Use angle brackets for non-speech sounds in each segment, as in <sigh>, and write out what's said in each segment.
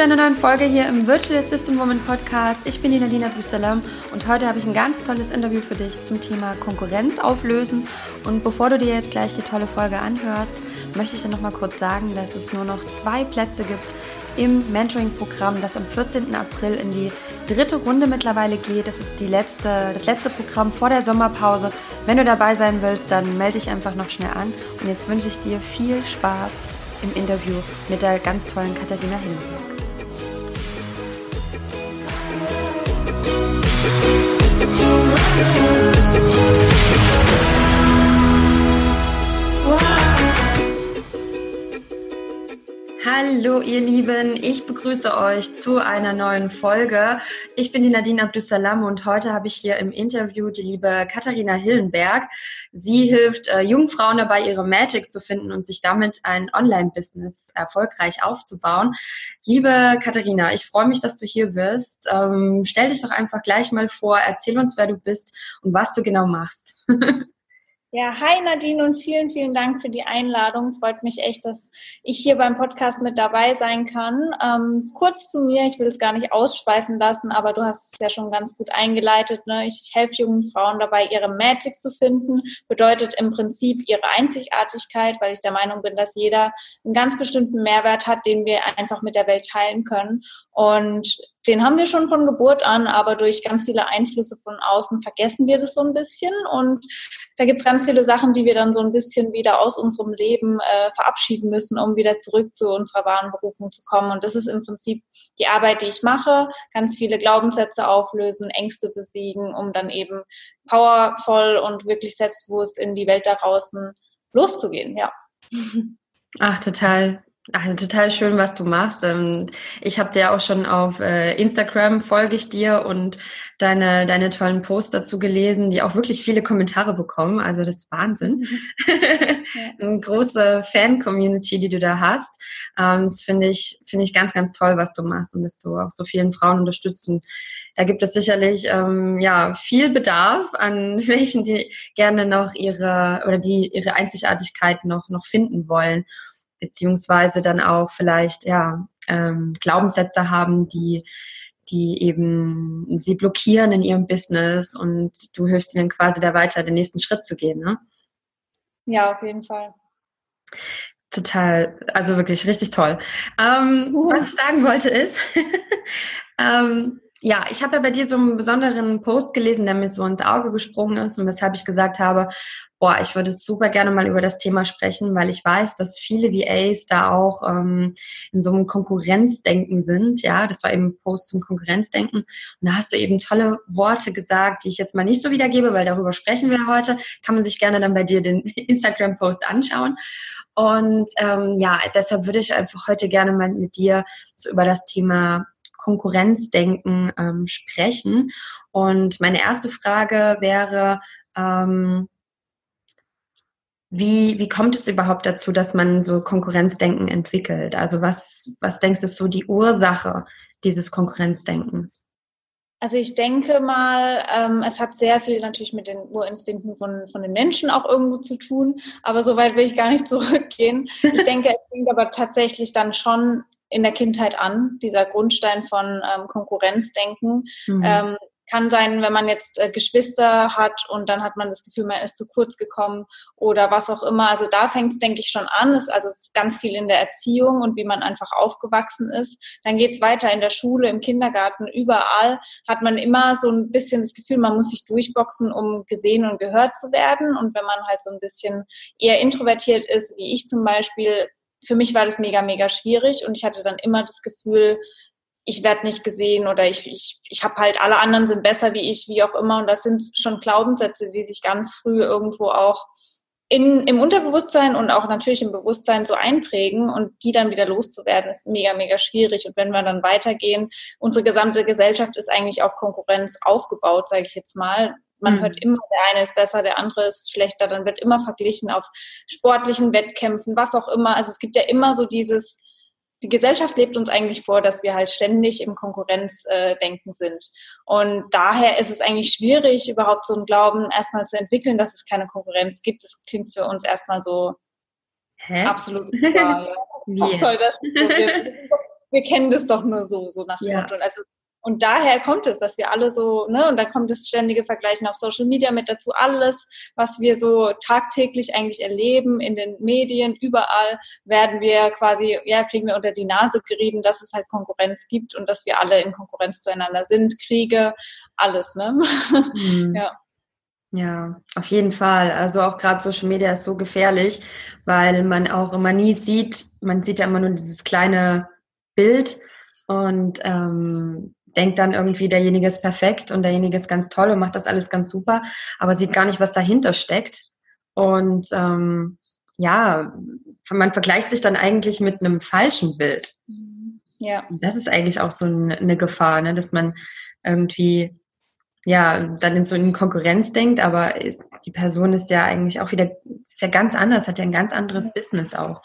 zu einer neuen Folge hier im Virtual Assistant Woman Podcast. Ich bin die Nadina Abdusalam und heute habe ich ein ganz tolles Interview für dich zum Thema Konkurrenz auflösen. Und bevor du dir jetzt gleich die tolle Folge anhörst, möchte ich dir noch mal kurz sagen, dass es nur noch zwei Plätze gibt im Mentoring-Programm, das am 14. April in die dritte Runde mittlerweile geht. Das ist die letzte, das letzte Programm vor der Sommerpause. Wenn du dabei sein willst, dann melde dich einfach noch schnell an. Und jetzt wünsche ich dir viel Spaß im Interview mit der ganz tollen Katharina Hindenburg. Ooh. Hallo ihr Lieben, ich begrüße euch zu einer neuen Folge. Ich bin die Nadine Abdussalam und heute habe ich hier im Interview die liebe Katharina Hillenberg. Sie hilft äh, jungen Frauen dabei, ihre Magic zu finden und sich damit ein Online-Business erfolgreich aufzubauen. Liebe Katharina, ich freue mich, dass du hier bist. Ähm, stell dich doch einfach gleich mal vor, erzähl uns, wer du bist und was du genau machst. <laughs> Ja, hi Nadine und vielen, vielen Dank für die Einladung. Freut mich echt, dass ich hier beim Podcast mit dabei sein kann. Ähm, kurz zu mir, ich will es gar nicht ausschweifen lassen, aber du hast es ja schon ganz gut eingeleitet. Ne? Ich, helfe jungen Frauen dabei, ihre Magic zu finden. Bedeutet im Prinzip ihre Einzigartigkeit, weil ich der Meinung bin, dass jeder einen ganz bestimmten Mehrwert hat, den wir einfach mit der Welt teilen können. Und den haben wir schon von Geburt an, aber durch ganz viele Einflüsse von außen vergessen wir das so ein bisschen. Und da gibt's ganz viele Sachen, die wir dann so ein bisschen wieder aus unserem Leben äh, verabschieden müssen, um wieder zurück zu unserer wahren Berufung zu kommen. Und das ist im Prinzip die Arbeit, die ich mache. Ganz viele Glaubenssätze auflösen, Ängste besiegen, um dann eben powervoll und wirklich selbstbewusst in die Welt da draußen loszugehen, ja. Ach, total, Ach, total schön, was du machst. Ähm, ich habe dir auch schon auf äh, Instagram folge ich dir und deine, deine tollen Posts dazu gelesen, die auch wirklich viele Kommentare bekommen. Also das ist Wahnsinn. <laughs> Eine große Fan-Community, die du da hast. Ähm, das finde ich, finde ich ganz, ganz toll, was du machst und dass du auch so vielen Frauen unterstützt. Und da gibt es sicherlich ähm, ja viel Bedarf an <laughs> welchen, die gerne noch ihre oder die ihre Einzigartigkeit noch, noch finden wollen beziehungsweise dann auch vielleicht ja ähm, Glaubenssätze haben, die die eben sie blockieren in ihrem Business und du hilfst ihnen quasi da weiter den nächsten Schritt zu gehen, ne? Ja, auf jeden Fall. Total, also wirklich richtig toll. Ähm, uh. Was ich sagen wollte ist, <laughs> ähm, ja, ich habe ja bei dir so einen besonderen Post gelesen, der mir so ins Auge gesprungen ist und weshalb ich gesagt habe, boah, ich würde super gerne mal über das Thema sprechen, weil ich weiß, dass viele VAs da auch ähm, in so einem Konkurrenzdenken sind. Ja, das war eben ein Post zum Konkurrenzdenken. Und da hast du eben tolle Worte gesagt, die ich jetzt mal nicht so wiedergebe, weil darüber sprechen wir heute. Kann man sich gerne dann bei dir den <laughs> Instagram-Post anschauen. Und ähm, ja, deshalb würde ich einfach heute gerne mal mit dir so über das Thema Konkurrenzdenken ähm, sprechen. Und meine erste Frage wäre, ähm, wie, wie kommt es überhaupt dazu, dass man so Konkurrenzdenken entwickelt? Also was, was denkst du ist so die Ursache dieses Konkurrenzdenkens? Also ich denke mal, ähm, es hat sehr viel natürlich mit den Urinstinkten von, von den Menschen auch irgendwo zu tun, aber so weit will ich gar nicht <laughs> zurückgehen. Ich denke, es fängt aber tatsächlich dann schon in der Kindheit an, dieser Grundstein von ähm, Konkurrenzdenken. Mhm. Ähm, kann sein, wenn man jetzt äh, Geschwister hat und dann hat man das Gefühl, man ist zu kurz gekommen oder was auch immer. Also da fängt es, denke ich, schon an. Ist also ganz viel in der Erziehung und wie man einfach aufgewachsen ist. Dann geht es weiter in der Schule, im Kindergarten, überall hat man immer so ein bisschen das Gefühl, man muss sich durchboxen, um gesehen und gehört zu werden. Und wenn man halt so ein bisschen eher introvertiert ist, wie ich zum Beispiel, für mich war das mega, mega schwierig und ich hatte dann immer das Gefühl, ich werde nicht gesehen oder ich, ich, ich habe halt, alle anderen sind besser wie ich, wie auch immer. Und das sind schon Glaubenssätze, die sich ganz früh irgendwo auch in, im Unterbewusstsein und auch natürlich im Bewusstsein so einprägen und die dann wieder loszuwerden, ist mega, mega schwierig. Und wenn wir dann weitergehen, unsere gesamte Gesellschaft ist eigentlich auf Konkurrenz aufgebaut, sage ich jetzt mal. Man mhm. hört immer, der eine ist besser, der andere ist schlechter, dann wird immer verglichen auf sportlichen Wettkämpfen, was auch immer. Also es gibt ja immer so dieses, die Gesellschaft lebt uns eigentlich vor, dass wir halt ständig im Konkurrenzdenken sind. Und daher ist es eigentlich schwierig, überhaupt so einen Glauben erstmal zu entwickeln, dass es keine Konkurrenz gibt. Das klingt für uns erstmal so Hä? absolut <laughs> klar. Ja. Was soll das? wir kennen das doch nur so, so nach dem ja. Motto. Also und daher kommt es, dass wir alle so, ne, und da kommt das ständige Vergleichen auf Social Media mit dazu. Alles, was wir so tagtäglich eigentlich erleben, in den Medien, überall, werden wir quasi, ja, kriegen wir unter die Nase gerieben, dass es halt Konkurrenz gibt und dass wir alle in Konkurrenz zueinander sind, Kriege, alles, ne? Mhm. <laughs> ja. Ja, auf jeden Fall. Also auch gerade Social Media ist so gefährlich, weil man auch immer nie sieht, man sieht ja immer nur dieses kleine Bild und ähm, denkt dann irgendwie, derjenige ist perfekt und derjenige ist ganz toll und macht das alles ganz super, aber sieht gar nicht, was dahinter steckt. Und ähm, ja, man vergleicht sich dann eigentlich mit einem falschen Bild. Ja. Das ist eigentlich auch so eine Gefahr, ne? dass man irgendwie ja dann in so eine Konkurrenz denkt, aber die Person ist ja eigentlich auch wieder ist ja ganz anders, hat ja ein ganz anderes Business auch.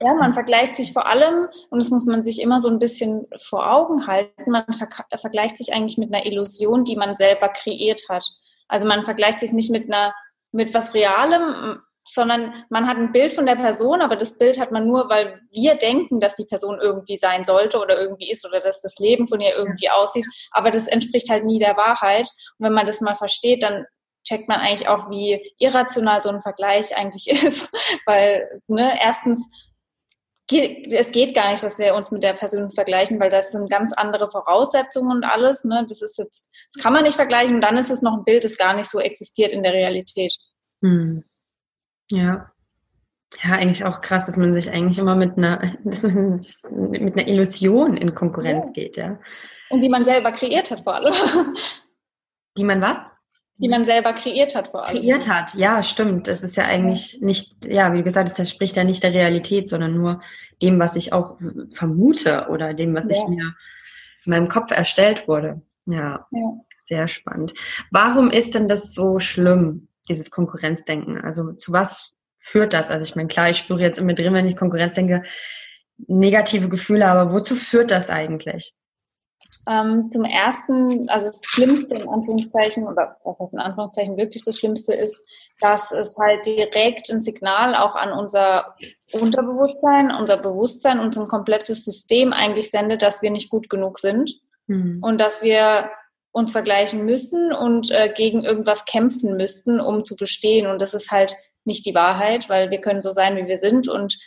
Ja, man vergleicht sich vor allem, und das muss man sich immer so ein bisschen vor Augen halten, man ver vergleicht sich eigentlich mit einer Illusion, die man selber kreiert hat. Also man vergleicht sich nicht mit einer, mit was Realem, sondern man hat ein Bild von der Person, aber das Bild hat man nur, weil wir denken, dass die Person irgendwie sein sollte oder irgendwie ist oder dass das Leben von ihr irgendwie ja. aussieht. Aber das entspricht halt nie der Wahrheit. Und wenn man das mal versteht, dann checkt man eigentlich auch, wie irrational so ein Vergleich eigentlich <laughs> ist. Weil, ne, erstens, es geht gar nicht, dass wir uns mit der Person vergleichen, weil das sind ganz andere Voraussetzungen und alles. Ne? Das ist jetzt, das kann man nicht vergleichen und dann ist es noch ein Bild, das gar nicht so existiert in der Realität. Hm. Ja. Ja, eigentlich auch krass, dass man sich eigentlich immer mit einer, <laughs> mit einer Illusion in Konkurrenz ja. geht, ja. Und die man selber kreiert hat vor allem. <laughs> Die man was? die man selber kreiert hat vor allem. Kreiert hat, ja, stimmt. Das ist ja eigentlich nicht, ja, wie gesagt, das entspricht ja nicht der Realität, sondern nur dem, was ich auch vermute oder dem, was ja. ich mir in meinem Kopf erstellt wurde. Ja, ja, sehr spannend. Warum ist denn das so schlimm, dieses Konkurrenzdenken? Also zu was führt das? Also ich meine, klar, ich spüre jetzt immer drin, wenn ich Konkurrenz denke, negative Gefühle, aber wozu führt das eigentlich? Ähm, zum ersten, also das Schlimmste in Anführungszeichen, oder was heißt in Anführungszeichen wirklich das Schlimmste ist, dass es halt direkt ein Signal auch an unser Unterbewusstsein, unser Bewusstsein, unser komplettes System eigentlich sendet, dass wir nicht gut genug sind mhm. und dass wir uns vergleichen müssen und äh, gegen irgendwas kämpfen müssten, um zu bestehen. Und das ist halt nicht die Wahrheit, weil wir können so sein, wie wir sind und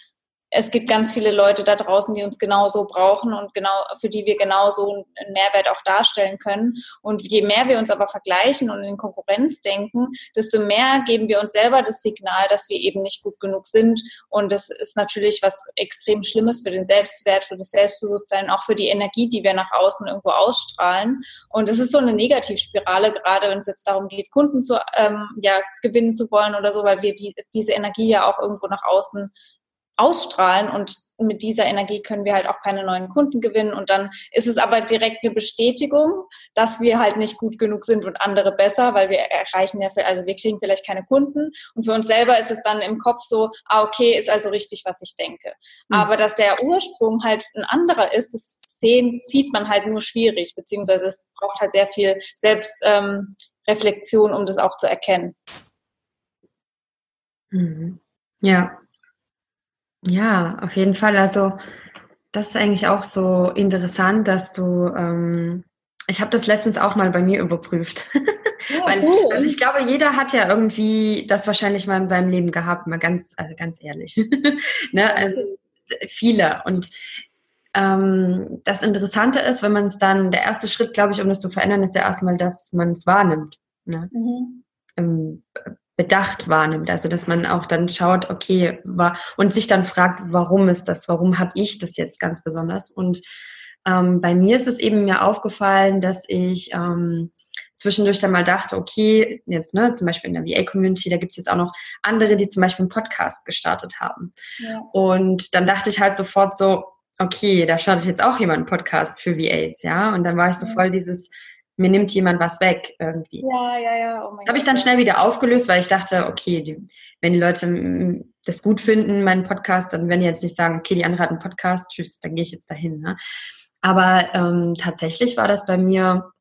es gibt ganz viele Leute da draußen, die uns genauso brauchen und genau, für die wir genauso einen Mehrwert auch darstellen können. Und je mehr wir uns aber vergleichen und in Konkurrenz denken, desto mehr geben wir uns selber das Signal, dass wir eben nicht gut genug sind. Und das ist natürlich was extrem Schlimmes für den Selbstwert, für das Selbstbewusstsein, auch für die Energie, die wir nach außen irgendwo ausstrahlen. Und es ist so eine Negativspirale, gerade wenn es jetzt darum geht, Kunden zu, ähm, ja, gewinnen zu wollen oder so, weil wir die, diese Energie ja auch irgendwo nach außen ausstrahlen und mit dieser Energie können wir halt auch keine neuen Kunden gewinnen und dann ist es aber direkt eine Bestätigung, dass wir halt nicht gut genug sind und andere besser, weil wir erreichen ja, also wir kriegen vielleicht keine Kunden und für uns selber ist es dann im Kopf so, ah okay, ist also richtig, was ich denke. Mhm. Aber dass der Ursprung halt ein anderer ist, das sehen, sieht man halt nur schwierig, beziehungsweise es braucht halt sehr viel Selbstreflexion, ähm, um das auch zu erkennen. Mhm. Ja, ja, auf jeden Fall. Also das ist eigentlich auch so interessant, dass du, ähm, ich habe das letztens auch mal bei mir überprüft. Ja, <laughs> Weil, cool. also ich glaube, jeder hat ja irgendwie das wahrscheinlich mal in seinem Leben gehabt, mal ganz, also ganz ehrlich. <laughs> ne? Also, viele. Und ähm, das Interessante ist, wenn man es dann, der erste Schritt, glaube ich, um das zu verändern, ist ja erstmal, dass man es wahrnimmt. Ne? Mhm. Ähm, bedacht wahrnimmt. Also dass man auch dann schaut, okay, war und sich dann fragt, warum ist das, warum habe ich das jetzt ganz besonders? Und ähm, bei mir ist es eben mir aufgefallen, dass ich ähm, zwischendurch dann mal dachte, okay, jetzt ne, zum Beispiel in der VA-Community, da gibt es jetzt auch noch andere, die zum Beispiel einen Podcast gestartet haben. Ja. Und dann dachte ich halt sofort so, okay, da startet jetzt auch jemand einen Podcast für VAs, ja. Und dann war ich so voll dieses, mir nimmt jemand was weg irgendwie. Ja, ja, ja. Oh Habe ich dann schnell wieder aufgelöst, weil ich dachte, okay, die, wenn die Leute das gut finden, meinen Podcast, dann werden die jetzt nicht sagen, okay, die andere hat einen Podcast, tschüss, dann gehe ich jetzt dahin. Ne? Aber ähm, tatsächlich war das bei mir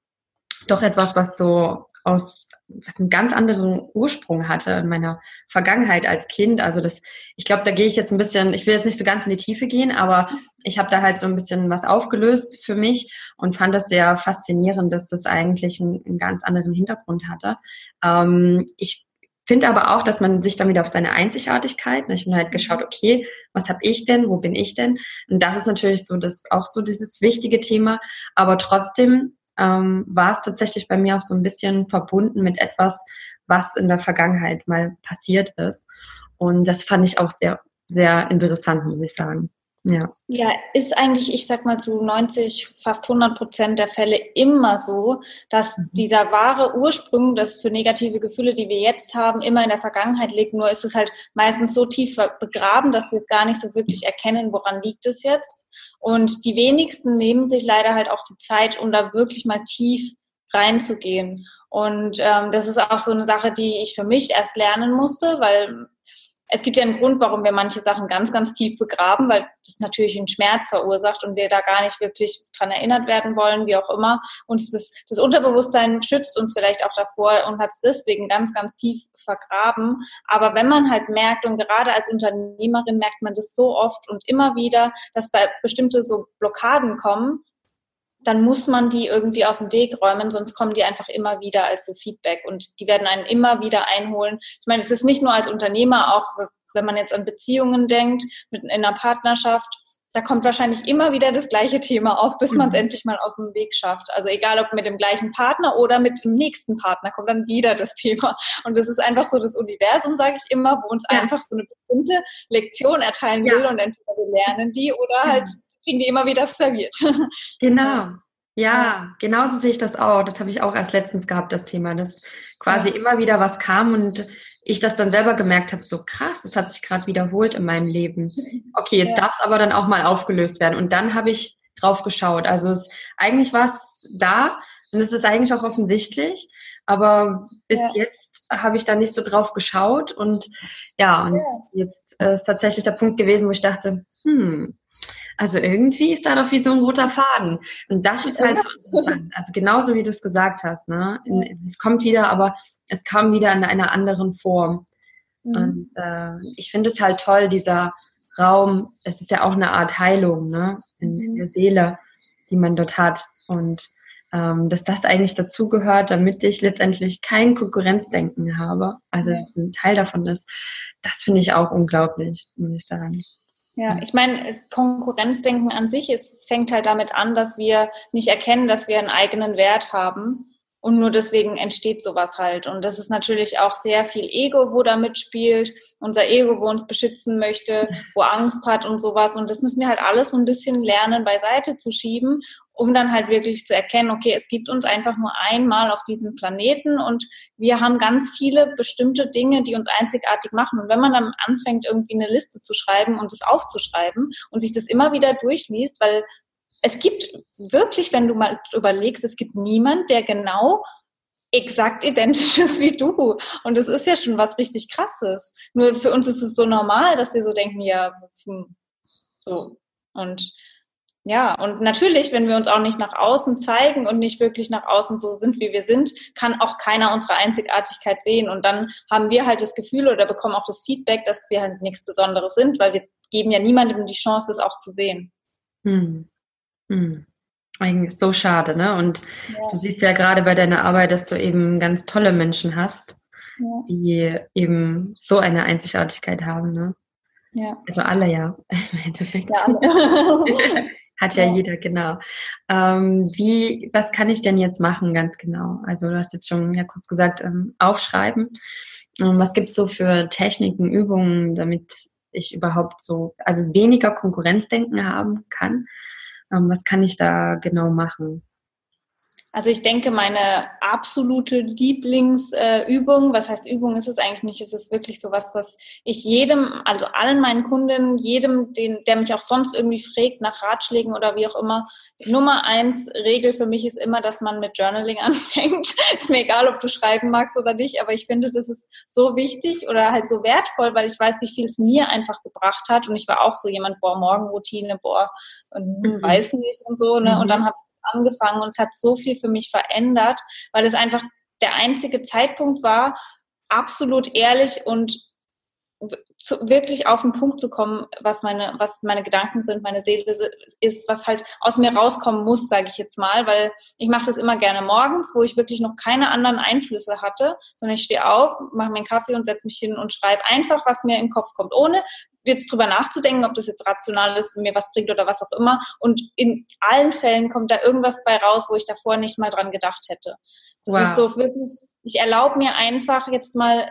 doch etwas, was so aus was einen ganz anderen Ursprung hatte in meiner Vergangenheit als Kind. Also das, ich glaube, da gehe ich jetzt ein bisschen, ich will jetzt nicht so ganz in die Tiefe gehen, aber ich habe da halt so ein bisschen was aufgelöst für mich und fand das sehr faszinierend, dass das eigentlich einen, einen ganz anderen Hintergrund hatte. Ähm, ich finde aber auch, dass man sich dann wieder auf seine Einzigartigkeit, ne, ich bin halt geschaut, okay, was habe ich denn, wo bin ich denn? Und das ist natürlich so, das auch so dieses wichtige Thema, aber trotzdem ähm, war es tatsächlich bei mir auch so ein bisschen verbunden mit etwas, was in der Vergangenheit mal passiert ist. Und das fand ich auch sehr, sehr interessant, muss ich sagen. Ja. ja, ist eigentlich, ich sag mal, zu 90, fast 100 Prozent der Fälle immer so, dass mhm. dieser wahre Ursprung, das für negative Gefühle, die wir jetzt haben, immer in der Vergangenheit liegt. Nur ist es halt meistens so tief begraben, dass wir es gar nicht so wirklich erkennen, woran liegt es jetzt. Und die wenigsten nehmen sich leider halt auch die Zeit, um da wirklich mal tief reinzugehen. Und ähm, das ist auch so eine Sache, die ich für mich erst lernen musste, weil es gibt ja einen Grund, warum wir manche Sachen ganz, ganz tief begraben, weil das natürlich einen Schmerz verursacht und wir da gar nicht wirklich dran erinnert werden wollen, wie auch immer. Und das, das Unterbewusstsein schützt uns vielleicht auch davor und hat es deswegen ganz, ganz tief vergraben. Aber wenn man halt merkt, und gerade als Unternehmerin merkt man das so oft und immer wieder, dass da bestimmte so Blockaden kommen, dann muss man die irgendwie aus dem Weg räumen, sonst kommen die einfach immer wieder als so Feedback und die werden einen immer wieder einholen. Ich meine, es ist nicht nur als Unternehmer, auch wenn man jetzt an Beziehungen denkt, mit in einer Partnerschaft, da kommt wahrscheinlich immer wieder das gleiche Thema auf, bis man es mhm. endlich mal aus dem Weg schafft. Also egal ob mit dem gleichen Partner oder mit dem nächsten Partner kommt dann wieder das Thema. Und das ist einfach so das Universum, sage ich immer, wo uns ja. einfach so eine bestimmte Lektion erteilen will ja. und entweder wir lernen die oder halt kriegen die immer wieder serviert. <laughs> Genau. Ja, genauso sehe ich das auch. Das habe ich auch erst letztens gehabt, das Thema, dass quasi ja. immer wieder was kam und ich das dann selber gemerkt habe, so krass, das hat sich gerade wiederholt in meinem Leben. <laughs> Okay, jetzt ja. darf es aber dann auch mal aufgelöst werden. Und dann habe ich drauf geschaut. Also es, eigentlich war es da und es ist eigentlich auch offensichtlich, aber bis ja. jetzt habe ich da nicht so drauf geschaut und ja, und jetzt äh, ist tatsächlich der Punkt gewesen, wo ich dachte, hm, also irgendwie ist da doch wie so ein roter Faden. Und das ist halt so interessant. Also genauso wie du es gesagt hast, ne? Es kommt wieder, aber es kam wieder in einer anderen Form. Mhm. Und äh, ich finde es halt toll, dieser Raum, es ist ja auch eine Art Heilung, ne? In, in mhm. der Seele, die man dort hat. Und ähm, dass das eigentlich dazugehört, damit ich letztendlich kein Konkurrenzdenken habe. Also es ein Teil davon ist. Das finde ich auch unglaublich, muss ich sagen. Ja, ich meine, Konkurrenzdenken an sich ist, es fängt halt damit an, dass wir nicht erkennen, dass wir einen eigenen Wert haben. Und nur deswegen entsteht sowas halt. Und das ist natürlich auch sehr viel Ego, wo da mitspielt. Unser Ego, wo uns beschützen möchte, wo Angst hat und sowas. Und das müssen wir halt alles so ein bisschen lernen, beiseite zu schieben um dann halt wirklich zu erkennen, okay, es gibt uns einfach nur einmal auf diesem Planeten und wir haben ganz viele bestimmte Dinge, die uns einzigartig machen. Und wenn man dann anfängt, irgendwie eine Liste zu schreiben und es aufzuschreiben und sich das immer wieder durchliest, weil es gibt wirklich, wenn du mal überlegst, es gibt niemand, der genau exakt identisch <laughs> ist wie du. Und das ist ja schon was richtig krasses. Nur für uns ist es so normal, dass wir so denken, ja, hm, so. Und ja, und natürlich, wenn wir uns auch nicht nach außen zeigen und nicht wirklich nach außen so sind, wie wir sind, kann auch keiner unsere Einzigartigkeit sehen. Und dann haben wir halt das Gefühl oder bekommen auch das Feedback, dass wir halt nichts Besonderes sind, weil wir geben ja niemandem die Chance, das auch zu sehen. Hm. Hm. Eigentlich so schade, ne? Und ja. du siehst ja gerade bei deiner Arbeit, dass du eben ganz tolle Menschen hast, ja. die eben so eine Einzigartigkeit haben, ne? Ja. Also alle ja, <laughs> im Endeffekt. Ja, alle. <laughs> Hat ja, ja, jeder, genau. Ähm, wie, was kann ich denn jetzt machen, ganz genau? Also du hast jetzt schon ja kurz gesagt, ähm, aufschreiben. Ähm, was gibt's so für Techniken, Übungen, damit ich überhaupt so, also weniger Konkurrenzdenken haben kann? Ähm, was kann ich da genau machen? Also ich denke, meine absolute Lieblingsübung, äh, was heißt Übung ist es eigentlich nicht, es ist wirklich so was, was ich jedem, also allen meinen Kunden, jedem, den, der mich auch sonst irgendwie fragt nach Ratschlägen oder wie auch immer, Nummer eins Regel für mich ist immer, dass man mit Journaling <laughs> anfängt. ist mir egal, ob du schreiben magst oder nicht, aber ich finde, das ist so wichtig oder halt so wertvoll, weil ich weiß, wie viel es mir einfach gebracht hat und ich war auch so jemand, boah, Morgenroutine, boah, und mhm. weiß nicht und so, ne, mhm. und dann hat es angefangen und es hat so viel für mich verändert, weil es einfach der einzige Zeitpunkt war, absolut ehrlich und zu, wirklich auf den Punkt zu kommen, was meine, was meine Gedanken sind, meine Seele ist, was halt aus mir rauskommen muss, sage ich jetzt mal, weil ich mache das immer gerne morgens, wo ich wirklich noch keine anderen Einflüsse hatte, sondern ich stehe auf, mache mir einen Kaffee und setze mich hin und schreibe einfach, was mir in den Kopf kommt, ohne jetzt drüber nachzudenken, ob das jetzt rational ist, mir was bringt oder was auch immer. Und in allen Fällen kommt da irgendwas bei raus, wo ich davor nicht mal dran gedacht hätte. Das wow. ist so wirklich, ich erlaube mir einfach jetzt mal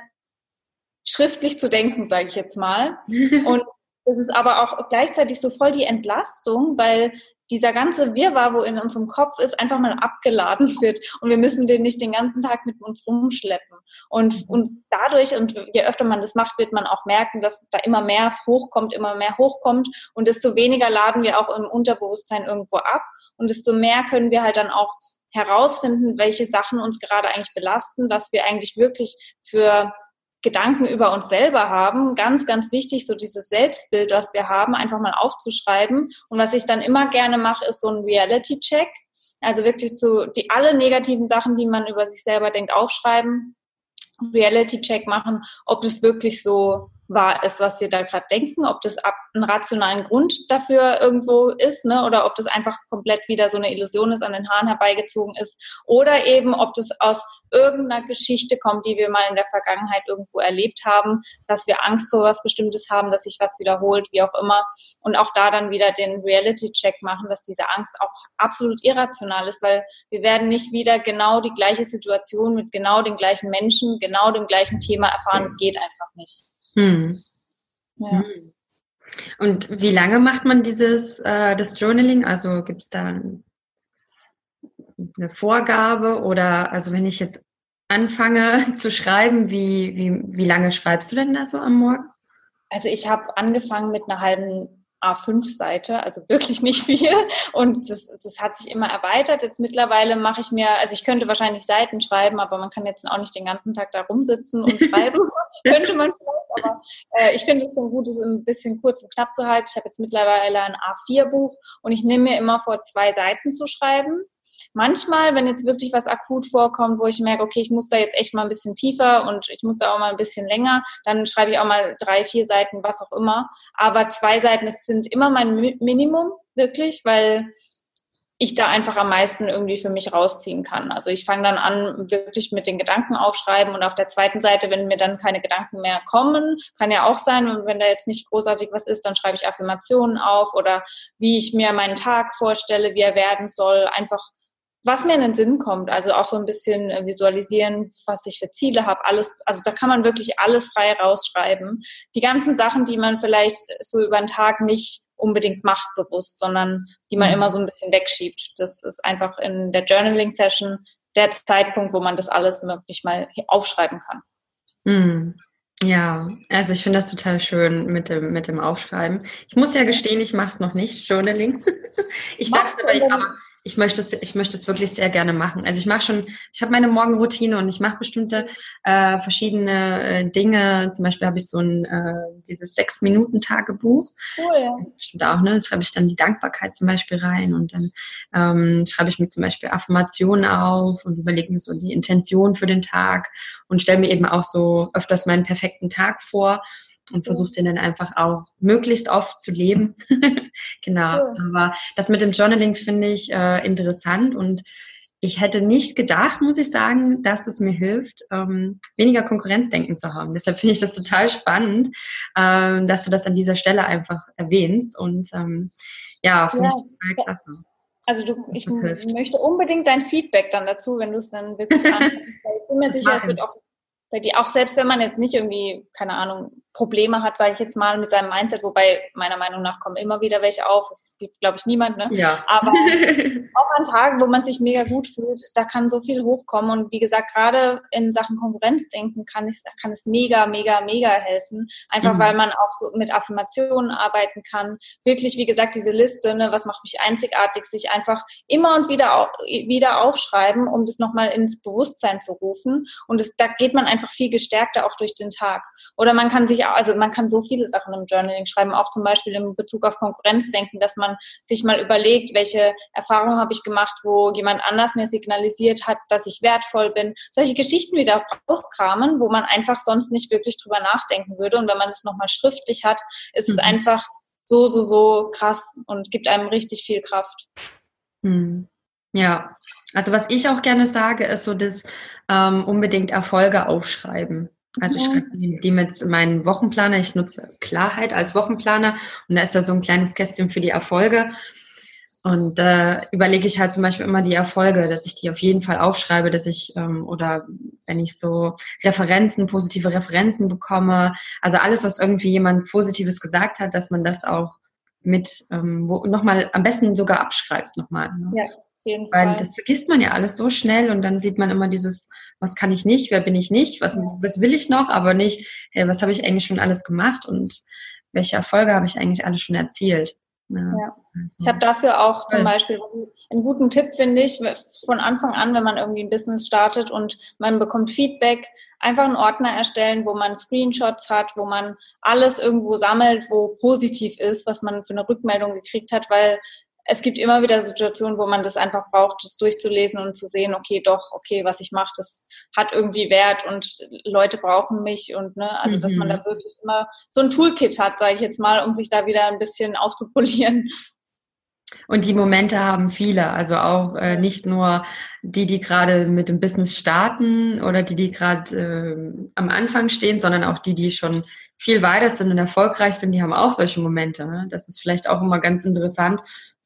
schriftlich zu denken, sage ich jetzt mal. <laughs> Und es ist aber auch gleichzeitig so voll die Entlastung, weil dieser ganze Wirrwarr, wo in unserem Kopf ist, einfach mal abgeladen <laughs> wird und wir müssen den nicht den ganzen Tag mit uns rumschleppen. Und, mhm. und dadurch, und je öfter man das macht, wird man auch merken, dass da immer mehr hochkommt, immer mehr hochkommt und desto weniger laden wir auch im Unterbewusstsein irgendwo ab und desto mehr können wir halt dann auch herausfinden, welche Sachen uns gerade eigentlich belasten, was wir eigentlich wirklich für Gedanken über uns selber haben. Ganz, ganz wichtig, so dieses Selbstbild, was wir haben, einfach mal aufzuschreiben. Und was ich dann immer gerne mache, ist so ein Reality-Check. Also wirklich so die alle negativen Sachen, die man über sich selber denkt, aufschreiben, Reality-Check machen, ob es wirklich so wahr ist, was wir da gerade denken, ob das einen rationalen Grund dafür irgendwo ist, ne, oder ob das einfach komplett wieder so eine Illusion ist, an den Haaren herbeigezogen ist, oder eben, ob das aus irgendeiner Geschichte kommt, die wir mal in der Vergangenheit irgendwo erlebt haben, dass wir Angst vor was Bestimmtes haben, dass sich was wiederholt, wie auch immer, und auch da dann wieder den Reality-Check machen, dass diese Angst auch absolut irrational ist, weil wir werden nicht wieder genau die gleiche Situation mit genau den gleichen Menschen, genau dem gleichen Thema erfahren. Das geht einfach nicht. Hm. Ja. Hm. Und wie lange macht man dieses äh, das Journaling? Also gibt es da eine Vorgabe oder also wenn ich jetzt anfange <laughs> zu schreiben, wie, wie, wie lange schreibst du denn da so am Morgen? Also ich habe angefangen mit einer halben A5-Seite, also wirklich nicht viel. Und das, das hat sich immer erweitert. Jetzt mittlerweile mache ich mir, also ich könnte wahrscheinlich Seiten schreiben, aber man kann jetzt auch nicht den ganzen Tag da rumsitzen und <laughs> schreiben. könnte man vielleicht, aber äh, ich finde es schon gut, es ein bisschen kurz und knapp zu halten. Ich habe jetzt mittlerweile ein A4-Buch und ich nehme mir immer vor, zwei Seiten zu schreiben. Manchmal, wenn jetzt wirklich was akut vorkommt, wo ich merke, okay, ich muss da jetzt echt mal ein bisschen tiefer und ich muss da auch mal ein bisschen länger, dann schreibe ich auch mal drei, vier Seiten, was auch immer. Aber zwei Seiten, das sind immer mein Minimum, wirklich, weil ich da einfach am meisten irgendwie für mich rausziehen kann. Also ich fange dann an, wirklich mit den Gedanken aufschreiben und auf der zweiten Seite, wenn mir dann keine Gedanken mehr kommen, kann ja auch sein, und wenn da jetzt nicht großartig was ist, dann schreibe ich Affirmationen auf oder wie ich mir meinen Tag vorstelle, wie er werden soll, einfach was mir in den Sinn kommt. Also auch so ein bisschen äh, visualisieren, was ich für Ziele habe. Alles, also da kann man wirklich alles frei rausschreiben. Die ganzen Sachen, die man vielleicht so über den Tag nicht unbedingt macht bewusst, sondern die man mhm. immer so ein bisschen wegschiebt. Das ist einfach in der Journaling-Session der Zeitpunkt, wo man das alles wirklich mal aufschreiben kann. Mhm. Ja, also ich finde das total schön mit dem, mit dem Aufschreiben. Ich muss ja gestehen, ich mache es noch nicht, Journaling. <laughs> ich dachte, aber ich möchte es, ich möchte es wirklich sehr gerne machen. Also ich mache schon, ich habe meine Morgenroutine und ich mache bestimmte äh, verschiedene äh, Dinge. Zum Beispiel habe ich so ein äh, dieses sechs Minuten Tagebuch. Cool. Ja. Das bestimmt auch. Ne, da schreibe ich dann die Dankbarkeit zum Beispiel rein und dann ähm, schreibe ich mir zum Beispiel Affirmationen auf und überlege mir so die Intention für den Tag und stelle mir eben auch so öfters meinen perfekten Tag vor und versuche den dann einfach auch möglichst oft zu leben. <laughs> genau. Ja. Aber das mit dem Journaling finde ich äh, interessant und ich hätte nicht gedacht, muss ich sagen, dass es mir hilft, ähm, weniger Konkurrenzdenken zu haben. Deshalb finde ich das total spannend, ähm, dass du das an dieser Stelle einfach erwähnst. Und ähm, ja, finde ja. ich total klasse. Also du, ich möchte unbedingt dein Feedback dann dazu, wenn du es dann wirklich <laughs> anfängst. ich bin mir sicher, es wird auch bei dir, auch selbst wenn man jetzt nicht irgendwie, keine Ahnung, Probleme hat, sage ich jetzt mal, mit seinem Mindset, wobei meiner Meinung nach kommen immer wieder welche auf. Es gibt, glaube ich, niemand, ne? Ja. Aber <laughs> auch an Tagen, wo man sich mega gut fühlt, da kann so viel hochkommen. Und wie gesagt, gerade in Sachen Konkurrenzdenken kann es, kann es mega, mega, mega helfen. Einfach mhm. weil man auch so mit Affirmationen arbeiten kann. Wirklich, wie gesagt, diese Liste, ne, was macht mich einzigartig, sich einfach immer und wieder, wieder aufschreiben, um das nochmal ins Bewusstsein zu rufen. Und das, da geht man einfach viel gestärkter auch durch den Tag. Oder man kann sich ich auch, also man kann so viele Sachen im Journaling schreiben, auch zum Beispiel in Bezug auf Konkurrenzdenken, dass man sich mal überlegt, welche Erfahrungen habe ich gemacht, wo jemand anders mir signalisiert hat, dass ich wertvoll bin. Solche Geschichten wieder rauskramen, wo man einfach sonst nicht wirklich drüber nachdenken würde. Und wenn man es nochmal schriftlich hat, ist mhm. es einfach so, so, so krass und gibt einem richtig viel Kraft. Mhm. Ja, also was ich auch gerne sage, ist so das ähm, unbedingt Erfolge aufschreiben. Also ich schreibe die mit meinen Wochenplaner. Ich nutze Klarheit als Wochenplaner und da ist da so ein kleines Kästchen für die Erfolge. Und äh, überlege ich halt zum Beispiel immer die Erfolge, dass ich die auf jeden Fall aufschreibe, dass ich ähm, oder wenn ich so Referenzen, positive Referenzen bekomme, also alles, was irgendwie jemand Positives gesagt hat, dass man das auch mit ähm, nochmal am besten sogar abschreibt nochmal. Ne? Ja. Weil das vergisst man ja alles so schnell und dann sieht man immer dieses, was kann ich nicht, wer bin ich nicht, was, was will ich noch, aber nicht, hey, was habe ich eigentlich schon alles gemacht und welche Erfolge habe ich eigentlich alles schon erzielt. Ja. ja. Also. Ich habe dafür auch zum Beispiel einen guten Tipp, finde ich, von Anfang an, wenn man irgendwie ein Business startet und man bekommt Feedback, einfach einen Ordner erstellen, wo man Screenshots hat, wo man alles irgendwo sammelt, wo positiv ist, was man für eine Rückmeldung gekriegt hat, weil es gibt immer wieder Situationen, wo man das einfach braucht, das durchzulesen und zu sehen, okay, doch, okay, was ich mache, das hat irgendwie Wert und Leute brauchen mich und ne, also dass man da mhm. wirklich immer so ein Toolkit hat, sage ich jetzt mal, um sich da wieder ein bisschen aufzupolieren. Und die Momente haben viele, also auch äh, nicht nur die, die gerade mit dem Business starten oder die, die gerade äh, am Anfang stehen, sondern auch die, die schon viel weiter sind und erfolgreich sind, die haben auch solche Momente. Ne? Das ist vielleicht auch immer ganz interessant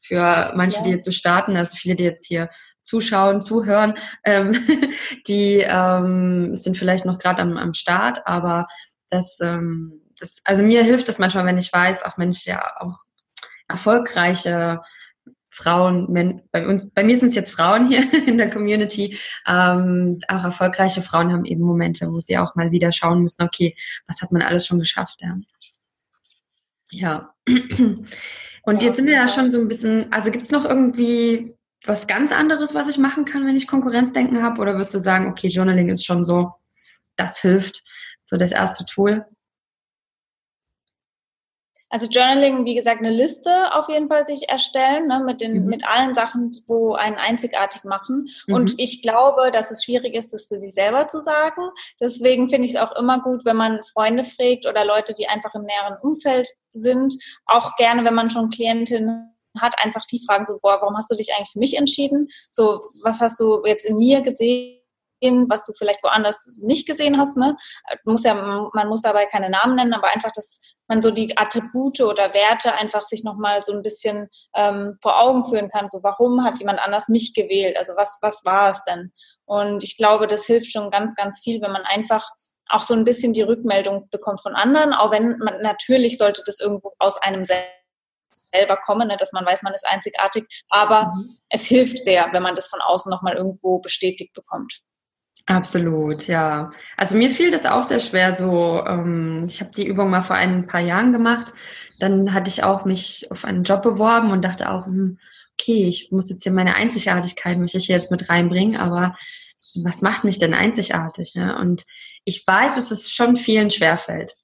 für manche, ja. die jetzt so starten, also viele, die jetzt hier zuschauen, zuhören, ähm, <laughs> die ähm, sind vielleicht noch gerade am, am Start, aber das, ähm, das, also mir hilft das manchmal, wenn ich weiß, auch Mensch, ja, auch erfolgreiche Frauen, bei uns, bei mir sind es jetzt Frauen hier <laughs> in der Community, ähm, auch erfolgreiche Frauen haben eben Momente, wo sie auch mal wieder schauen müssen, okay, was hat man alles schon geschafft, ja. Ja. <clears throat> Und jetzt sind wir ja schon so ein bisschen, also gibt es noch irgendwie was ganz anderes, was ich machen kann, wenn ich Konkurrenzdenken habe? Oder würdest du sagen, okay, Journaling ist schon so, das hilft, so das erste Tool? Also Journaling, wie gesagt, eine Liste auf jeden Fall sich erstellen, ne, mit den, mhm. mit allen Sachen, wo einen einzigartig machen. Mhm. Und ich glaube, dass es schwierig ist, das für sich selber zu sagen. Deswegen finde ich es auch immer gut, wenn man Freunde fragt oder Leute, die einfach im näheren Umfeld sind. Auch gerne, wenn man schon Klientinnen hat, einfach die fragen so, boah, warum hast du dich eigentlich für mich entschieden? So, was hast du jetzt in mir gesehen? Was du vielleicht woanders nicht gesehen hast. Ne? Muss ja, man muss dabei keine Namen nennen, aber einfach, dass man so die Attribute oder Werte einfach sich nochmal so ein bisschen ähm, vor Augen führen kann. So, warum hat jemand anders mich gewählt? Also was, was war es denn? Und ich glaube, das hilft schon ganz, ganz viel, wenn man einfach auch so ein bisschen die Rückmeldung bekommt von anderen, auch wenn man natürlich sollte das irgendwo aus einem selbst selber kommen, ne, dass man weiß, man ist einzigartig. Aber mhm. es hilft sehr, wenn man das von außen nochmal irgendwo bestätigt bekommt. Absolut, ja. Also mir fiel das auch sehr schwer. So, ähm, ich habe die Übung mal vor ein paar Jahren gemacht. Dann hatte ich auch mich auf einen Job beworben und dachte auch, hm, okay, ich muss jetzt hier meine Einzigartigkeit möchte ich jetzt mit reinbringen, aber was macht mich denn einzigartig? Ne? Und ich weiß, dass es schon vielen schwerfällt.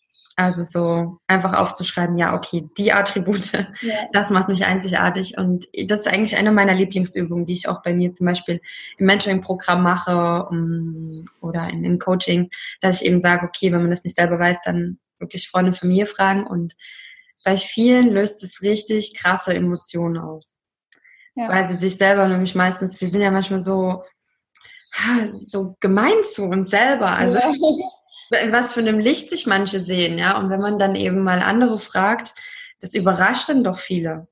Also so einfach aufzuschreiben, ja, okay, die Attribute, ja. <laughs> das macht mich einzigartig. Und das ist eigentlich eine meiner Lieblingsübungen, die ich auch bei mir zum Beispiel im Mentoring-Programm mache um, oder in, im Coaching, dass ich eben sage, okay, wenn man das nicht selber weiß, dann wirklich Freunde, Familie fragen. Und bei vielen löst es richtig krasse Emotionen aus. Ja. Weil sie sich selber nämlich meistens, wir sind ja manchmal so, so gemein zu uns selber. Also ja. <laughs> in was für einem Licht sich manche sehen, ja. Und wenn man dann eben mal andere fragt, das überrascht dann doch viele.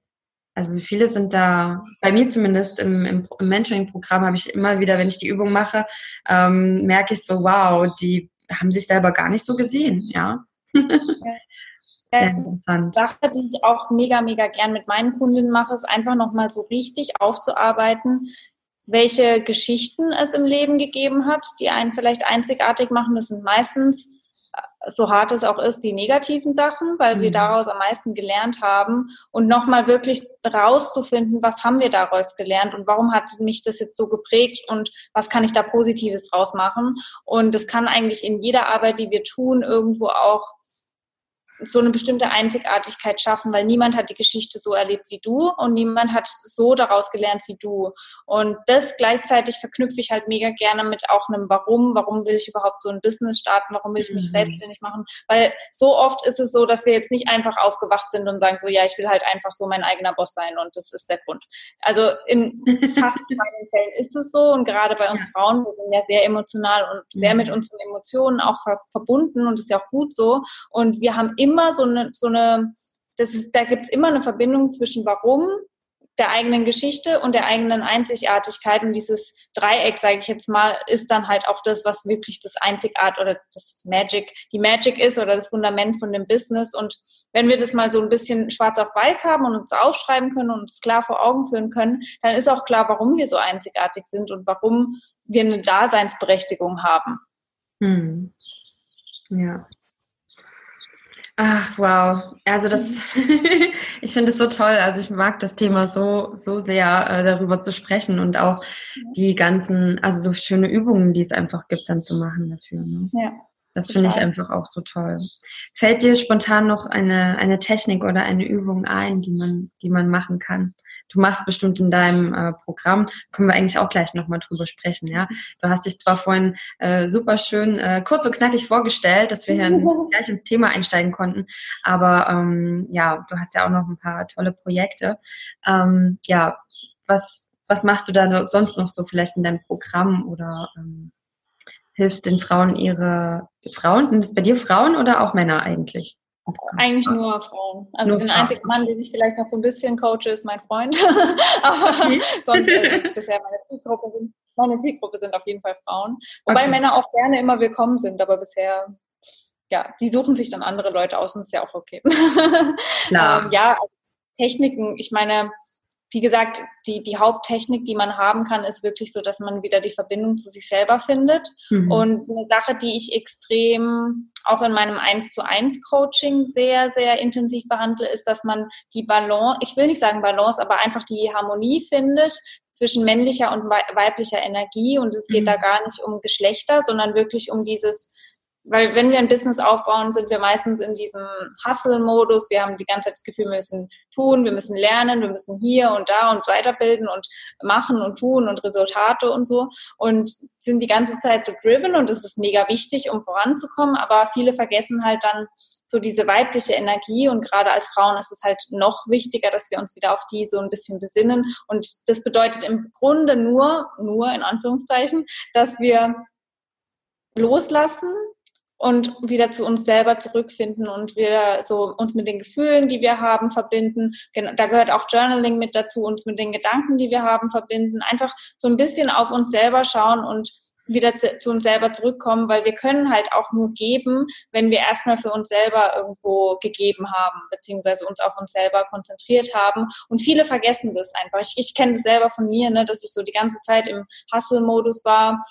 Also viele sind da, bei mir zumindest im, im, im Mentoring-Programm habe ich immer wieder, wenn ich die Übung mache, ähm, merke ich so, wow, die haben sich selber gar nicht so gesehen, ja. <laughs> ja. Sehr interessant. Sache, die ich auch mega, mega gern mit meinen Kundinnen mache, ist einfach nochmal so richtig aufzuarbeiten, welche Geschichten es im Leben gegeben hat, die einen vielleicht einzigartig machen. Das sind meistens, äh, so hart es auch ist, die negativen Sachen, weil mhm. wir daraus am meisten gelernt haben und nochmal wirklich rauszufinden, was haben wir daraus gelernt und warum hat mich das jetzt so geprägt und was kann ich da Positives rausmachen. Und das kann eigentlich in jeder Arbeit, die wir tun, irgendwo auch so eine bestimmte Einzigartigkeit schaffen, weil niemand hat die Geschichte so erlebt wie du und niemand hat so daraus gelernt wie du. Und das gleichzeitig verknüpfe ich halt mega gerne mit auch einem Warum. Warum will ich überhaupt so ein Business starten? Warum will ich mich mhm. selbstständig machen? Weil so oft ist es so, dass wir jetzt nicht einfach aufgewacht sind und sagen so, ja, ich will halt einfach so mein eigener Boss sein und das ist der Grund. Also in <laughs> fast keinen Fällen ist es so und gerade bei uns ja. Frauen, wir sind ja sehr emotional und sehr mhm. mit unseren Emotionen auch ver verbunden und ist ja auch gut so. Und wir haben immer so eine, so eine das ist, da gibt es immer eine Verbindung zwischen warum, der eigenen Geschichte und der eigenen Einzigartigkeit. Und dieses Dreieck, sage ich jetzt mal, ist dann halt auch das, was wirklich das Einzigart oder das Magic, die Magic ist oder das Fundament von dem Business. Und wenn wir das mal so ein bisschen schwarz auf weiß haben und uns aufschreiben können und uns klar vor Augen führen können, dann ist auch klar, warum wir so einzigartig sind und warum wir eine Daseinsberechtigung haben. Hm. Ja. Ach, wow. Also das, <laughs> ich finde es so toll. Also ich mag das Thema so, so sehr, äh, darüber zu sprechen und auch die ganzen, also so schöne Übungen, die es einfach gibt, dann zu machen dafür. Ne? Ja. Das finde ich einfach auch so toll. Fällt dir spontan noch eine, eine Technik oder eine Übung ein, die man, die man machen kann? Du machst bestimmt in deinem äh, Programm, können wir eigentlich auch gleich nochmal drüber sprechen, ja. Du hast dich zwar vorhin äh, super schön äh, kurz und knackig vorgestellt, dass wir hier <laughs> gleich ins Thema einsteigen konnten, aber ähm, ja, du hast ja auch noch ein paar tolle Projekte. Ähm, ja, was, was machst du da sonst noch so vielleicht in deinem Programm oder ähm, hilfst den Frauen ihre Frauen? Sind es bei dir Frauen oder auch Männer eigentlich? Eigentlich nur Frauen. Also nur den einzigen Mann, den ich vielleicht noch so ein bisschen coache, ist mein Freund. <laughs> Aber sonst <laughs> ist es bisher meine Zielgruppe sind, meine Zielgruppe sind auf jeden Fall Frauen. Wobei okay. Männer auch gerne immer willkommen sind, aber bisher, ja, die suchen sich dann andere Leute aus und ist ja auch okay. <laughs> Klar. ähm, ja, also Techniken, ich meine, wie gesagt, die, die Haupttechnik, die man haben kann, ist wirklich so, dass man wieder die Verbindung zu sich selber findet. Mhm. Und eine Sache, die ich extrem auch in meinem 1 zu 1 Coaching sehr, sehr intensiv behandle, ist, dass man die Balance, ich will nicht sagen Balance, aber einfach die Harmonie findet zwischen männlicher und weiblicher Energie. Und es geht mhm. da gar nicht um Geschlechter, sondern wirklich um dieses weil wenn wir ein Business aufbauen, sind wir meistens in diesem Hustle-Modus. Wir haben die ganze Zeit das Gefühl, wir müssen tun, wir müssen lernen, wir müssen hier und da und weiterbilden und machen und tun und Resultate und so und sind die ganze Zeit so driven und das ist mega wichtig, um voranzukommen. Aber viele vergessen halt dann so diese weibliche Energie und gerade als Frauen ist es halt noch wichtiger, dass wir uns wieder auf die so ein bisschen besinnen. Und das bedeutet im Grunde nur, nur in Anführungszeichen, dass wir loslassen, und wieder zu uns selber zurückfinden und wieder so uns mit den Gefühlen, die wir haben, verbinden. Da gehört auch Journaling mit dazu, uns mit den Gedanken, die wir haben, verbinden. Einfach so ein bisschen auf uns selber schauen und wieder zu, zu, uns selber zurückkommen, weil wir können halt auch nur geben, wenn wir erstmal für uns selber irgendwo gegeben haben, beziehungsweise uns auf uns selber konzentriert haben. Und viele vergessen das einfach. Ich, ich kenne das selber von mir, ne, dass ich so die ganze Zeit im Hustle-Modus war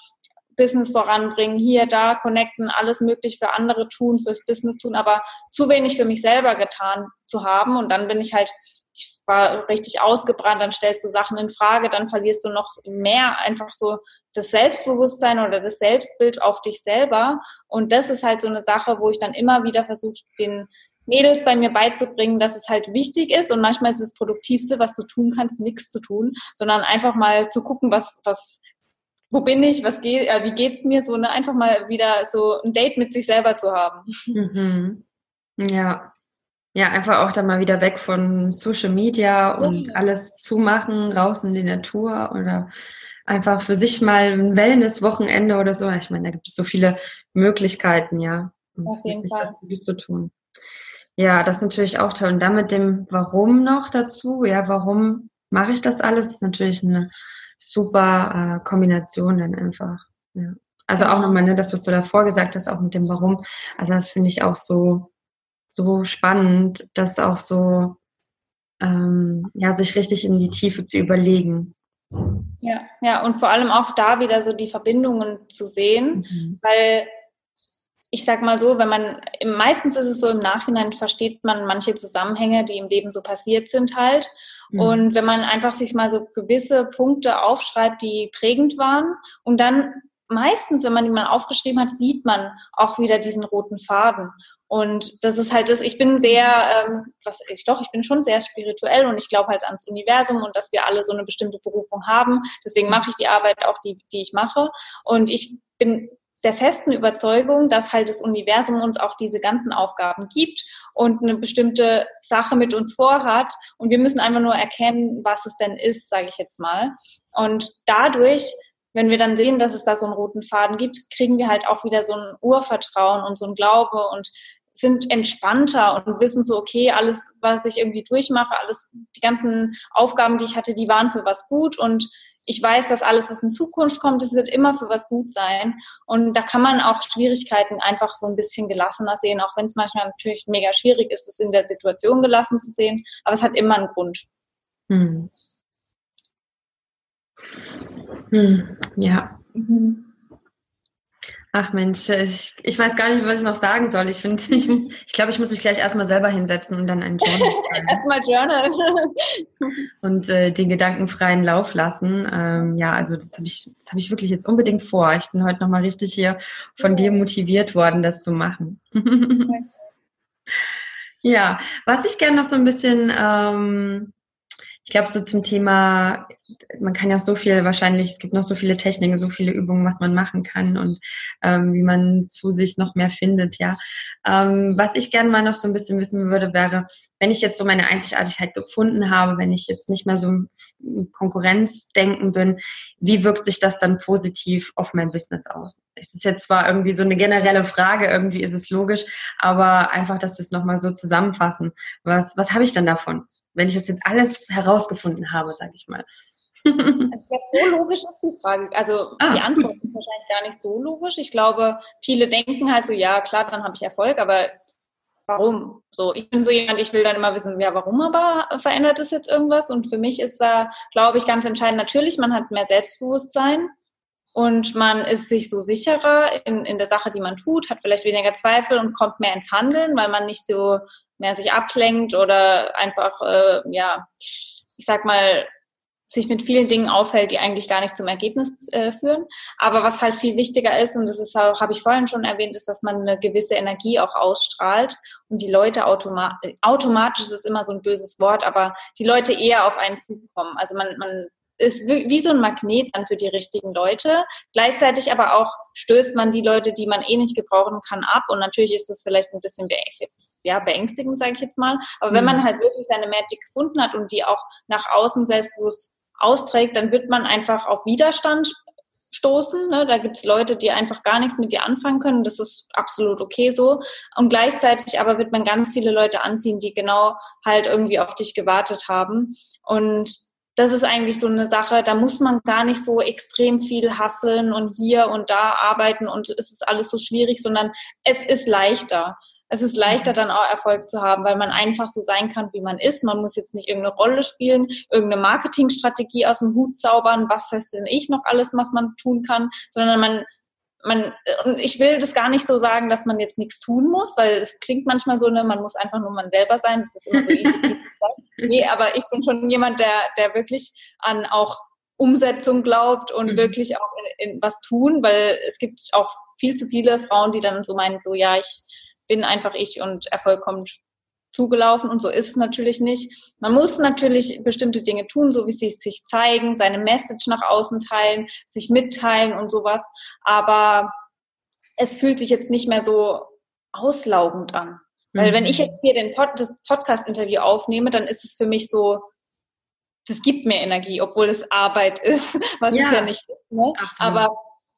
Business voranbringen, hier, da connecten, alles möglich für andere tun, fürs Business tun, aber zu wenig für mich selber getan zu haben. Und dann bin ich halt, ich war richtig ausgebrannt, dann stellst du Sachen in Frage, dann verlierst du noch mehr einfach so das Selbstbewusstsein oder das Selbstbild auf dich selber. Und das ist halt so eine Sache, wo ich dann immer wieder versuche, den Mädels bei mir beizubringen, dass es halt wichtig ist und manchmal ist es das Produktivste, was du tun kannst, nichts zu tun, sondern einfach mal zu gucken, was, was wo bin ich, was geht, äh, wie geht's mir, so ne, einfach mal wieder so ein Date mit sich selber zu haben. Mhm. Ja. Ja, einfach auch dann mal wieder weg von Social Media und alles zumachen, raus in die Natur oder einfach für sich mal ein Wellness-Wochenende oder so. Ich meine, da gibt es so viele Möglichkeiten, ja, um Auf jeden sich Fall. was Gutes zu tun. Ja, das ist natürlich auch toll. Und dann mit dem Warum noch dazu, ja, warum mache ich das alles, ist natürlich eine super äh, Kombination dann einfach. Ja. Also auch nochmal, ne, das, was du davor gesagt hast, auch mit dem Warum. Also das finde ich auch so, so spannend, das auch so, ähm, ja, sich richtig in die Tiefe zu überlegen. Ja, ja, und vor allem auch da wieder so die Verbindungen zu sehen, mhm. weil ich sag mal so, wenn man, meistens ist es so, im Nachhinein versteht man manche Zusammenhänge, die im Leben so passiert sind halt. Mhm. Und wenn man einfach sich mal so gewisse Punkte aufschreibt, die prägend waren und dann meistens, wenn man die mal aufgeschrieben hat, sieht man auch wieder diesen roten Faden. Und das ist halt das, ich bin sehr, ähm, was ich doch, ich bin schon sehr spirituell und ich glaube halt ans Universum und dass wir alle so eine bestimmte Berufung haben. Deswegen mache ich die Arbeit auch, die, die ich mache. Und ich bin der festen Überzeugung, dass halt das Universum uns auch diese ganzen Aufgaben gibt und eine bestimmte Sache mit uns vorhat. Und wir müssen einfach nur erkennen, was es denn ist, sage ich jetzt mal. Und dadurch wenn wir dann sehen, dass es da so einen roten Faden gibt, kriegen wir halt auch wieder so ein Urvertrauen und so ein Glaube und sind entspannter und wissen so, okay, alles, was ich irgendwie durchmache, alles, die ganzen Aufgaben, die ich hatte, die waren für was gut und ich weiß, dass alles, was in Zukunft kommt, es wird immer für was gut sein. Und da kann man auch Schwierigkeiten einfach so ein bisschen gelassener sehen, auch wenn es manchmal natürlich mega schwierig ist, es in der Situation gelassen zu sehen. Aber es hat immer einen Grund. Hm. Hm, ja. Mhm. Ach Mensch, ich, ich weiß gar nicht, was ich noch sagen soll. Ich finde, ich muss, ich glaube, ich muss mich gleich erstmal selber hinsetzen und dann ein Journal <laughs> erstmal Journal. und äh, den Gedanken freien Lauf lassen. Ähm, ja, also das habe ich, das habe ich wirklich jetzt unbedingt vor. Ich bin heute nochmal richtig hier von dir motiviert worden, das zu machen. <laughs> ja, was ich gerne noch so ein bisschen ähm, ich glaube, so zum Thema, man kann ja so viel wahrscheinlich, es gibt noch so viele Techniken, so viele Übungen, was man machen kann und ähm, wie man zu sich noch mehr findet, ja. Ähm, was ich gerne mal noch so ein bisschen wissen würde, wäre, wenn ich jetzt so meine Einzigartigkeit gefunden habe, wenn ich jetzt nicht mehr so im Konkurrenzdenken bin, wie wirkt sich das dann positiv auf mein Business aus? Es ist jetzt zwar irgendwie so eine generelle Frage, irgendwie ist es logisch, aber einfach, dass wir es nochmal so zusammenfassen. Was, was habe ich dann davon? Wenn ich das jetzt alles herausgefunden habe, sage ich mal. <laughs> Also jetzt so logisch ist die Frage. Also ah, die Antwort gut. ist wahrscheinlich gar nicht so logisch. Ich glaube, viele denken halt so, ja klar, dann habe ich Erfolg, aber warum? So, ich bin so jemand, ich will dann immer wissen, ja, warum aber verändert es jetzt irgendwas? Und für mich ist da, glaube ich, ganz entscheidend, natürlich, man hat mehr Selbstbewusstsein und man ist sich so sicherer in, in der Sache, die man tut, hat vielleicht weniger Zweifel und kommt mehr ins Handeln, weil man nicht so mehr sich ablenkt oder einfach, äh, ja, ich sag mal, sich mit vielen Dingen aufhält, die eigentlich gar nicht zum Ergebnis äh, führen. Aber was halt viel wichtiger ist, und das ist auch, habe ich vorhin schon erwähnt, ist, dass man eine gewisse Energie auch ausstrahlt und die Leute automa automatisch ist immer so ein böses Wort, aber die Leute eher auf einen zukommen. Also man, man ist wie so ein Magnet dann für die richtigen Leute. Gleichzeitig aber auch stößt man die Leute, die man eh nicht gebrauchen kann, ab. Und natürlich ist das vielleicht ein bisschen ja, beängstigend, sage ich jetzt mal. Aber mhm. wenn man halt wirklich seine Magic gefunden hat und die auch nach außen selbstbewusst austrägt, dann wird man einfach auf Widerstand stoßen. Ne? Da gibt's Leute, die einfach gar nichts mit dir anfangen können. Das ist absolut okay so. Und gleichzeitig aber wird man ganz viele Leute anziehen, die genau halt irgendwie auf dich gewartet haben. Und das ist eigentlich so eine Sache, da muss man gar nicht so extrem viel hasseln und hier und da arbeiten und es ist alles so schwierig, sondern es ist leichter. Es ist leichter dann auch Erfolg zu haben, weil man einfach so sein kann, wie man ist. Man muss jetzt nicht irgendeine Rolle spielen, irgendeine Marketingstrategie aus dem Hut zaubern, was heißt denn ich noch alles, was man tun kann, sondern man man, und ich will das gar nicht so sagen, dass man jetzt nichts tun muss, weil es klingt manchmal so, ne, man muss einfach nur man selber sein. Das ist immer so easy. <laughs> nee, aber ich bin schon jemand, der, der wirklich an auch Umsetzung glaubt und mhm. wirklich auch in, in was tun, weil es gibt auch viel zu viele Frauen, die dann so meinen, so ja, ich bin einfach ich und Erfolg kommt zugelaufen und so ist es natürlich nicht. Man muss natürlich bestimmte Dinge tun, so wie sie sich zeigen, seine Message nach außen teilen, sich mitteilen und sowas, aber es fühlt sich jetzt nicht mehr so auslaugend an. Weil wenn ich mhm. jetzt hier den Pod, das Podcast-Interview aufnehme, dann ist es für mich so, das gibt mir Energie, obwohl es Arbeit <laughs> ist, was ja. es ja nicht ist. Ne? Aber